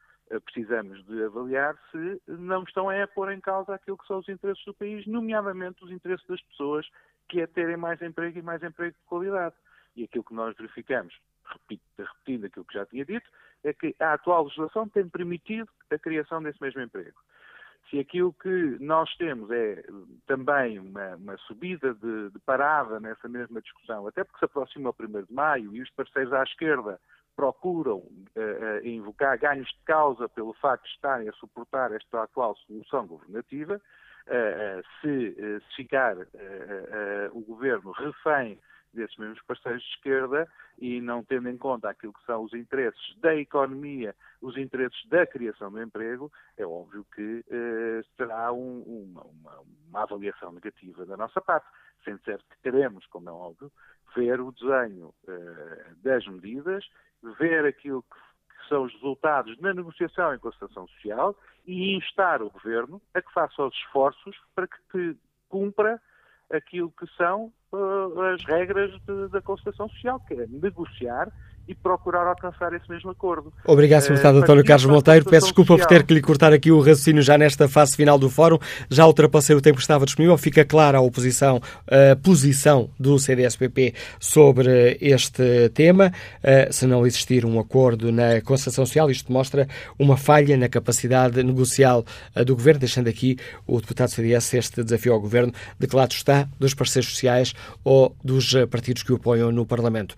Speaker 15: precisamos de avaliar se não estão a pôr em causa aquilo que são os interesses do país, nomeadamente os interesses das pessoas, que é terem mais emprego e mais emprego de qualidade. E aquilo que nós verificamos repetindo aquilo que já tinha dito, é que a atual legislação tem permitido a criação desse mesmo emprego. Se aquilo que nós temos é também uma, uma subida de, de, parada nessa mesma discussão, até porque se aproxima o 1 de maio e os parceiros à esquerda procuram uh, uh, invocar ganhos de causa pelo facto de estarem a suportar esta atual solução governativa, uh, se, se, ficar o governo refém desses mesmos parceiros de esquerda e não tendo em conta aquilo que são os interesses da economia, os interesses da criação do emprego, é óbvio que eh, terá um, uma, uma, uma, avaliação negativa da nossa parte. Sendo certo que queremos, como é óbvio, ver o desenho eh, das medidas, ver aquilo que, que são os resultados na negociação em concertação social e instar o Governo a que faça os esforços para que cumpra aquilo que são uh, as regras de, da concertação social, que é negociar e procurar alcançar esse mesmo acordo.
Speaker 2: Obrigado, Sr. Deputado uh, António Carlos Monteiro. Peço desculpa social. por ter que lhe cortar aqui o raciocínio já nesta fase final do fórum. Já ultrapassei o tempo que estava disponível. Fica clara a oposição, a posição do CDSPP sobre este tema. Uh, se não existir um acordo na concertação social, isto mostra uma falha na capacidade negocial uh, do Governo, deixando aqui o deputado CDS este desafio ao Governo de que lado está, dos parceiros sociais ou dos partidos que o apoiam no Parlamento.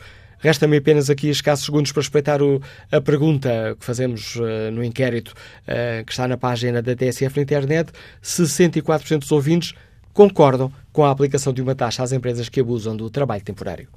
Speaker 2: Resta-me apenas aqui escassos segundos para respeitar o, a pergunta que fazemos uh, no inquérito uh, que está na página da TSF na internet. 64% dos ouvintes concordam com a aplicação de uma taxa às empresas que abusam do trabalho temporário.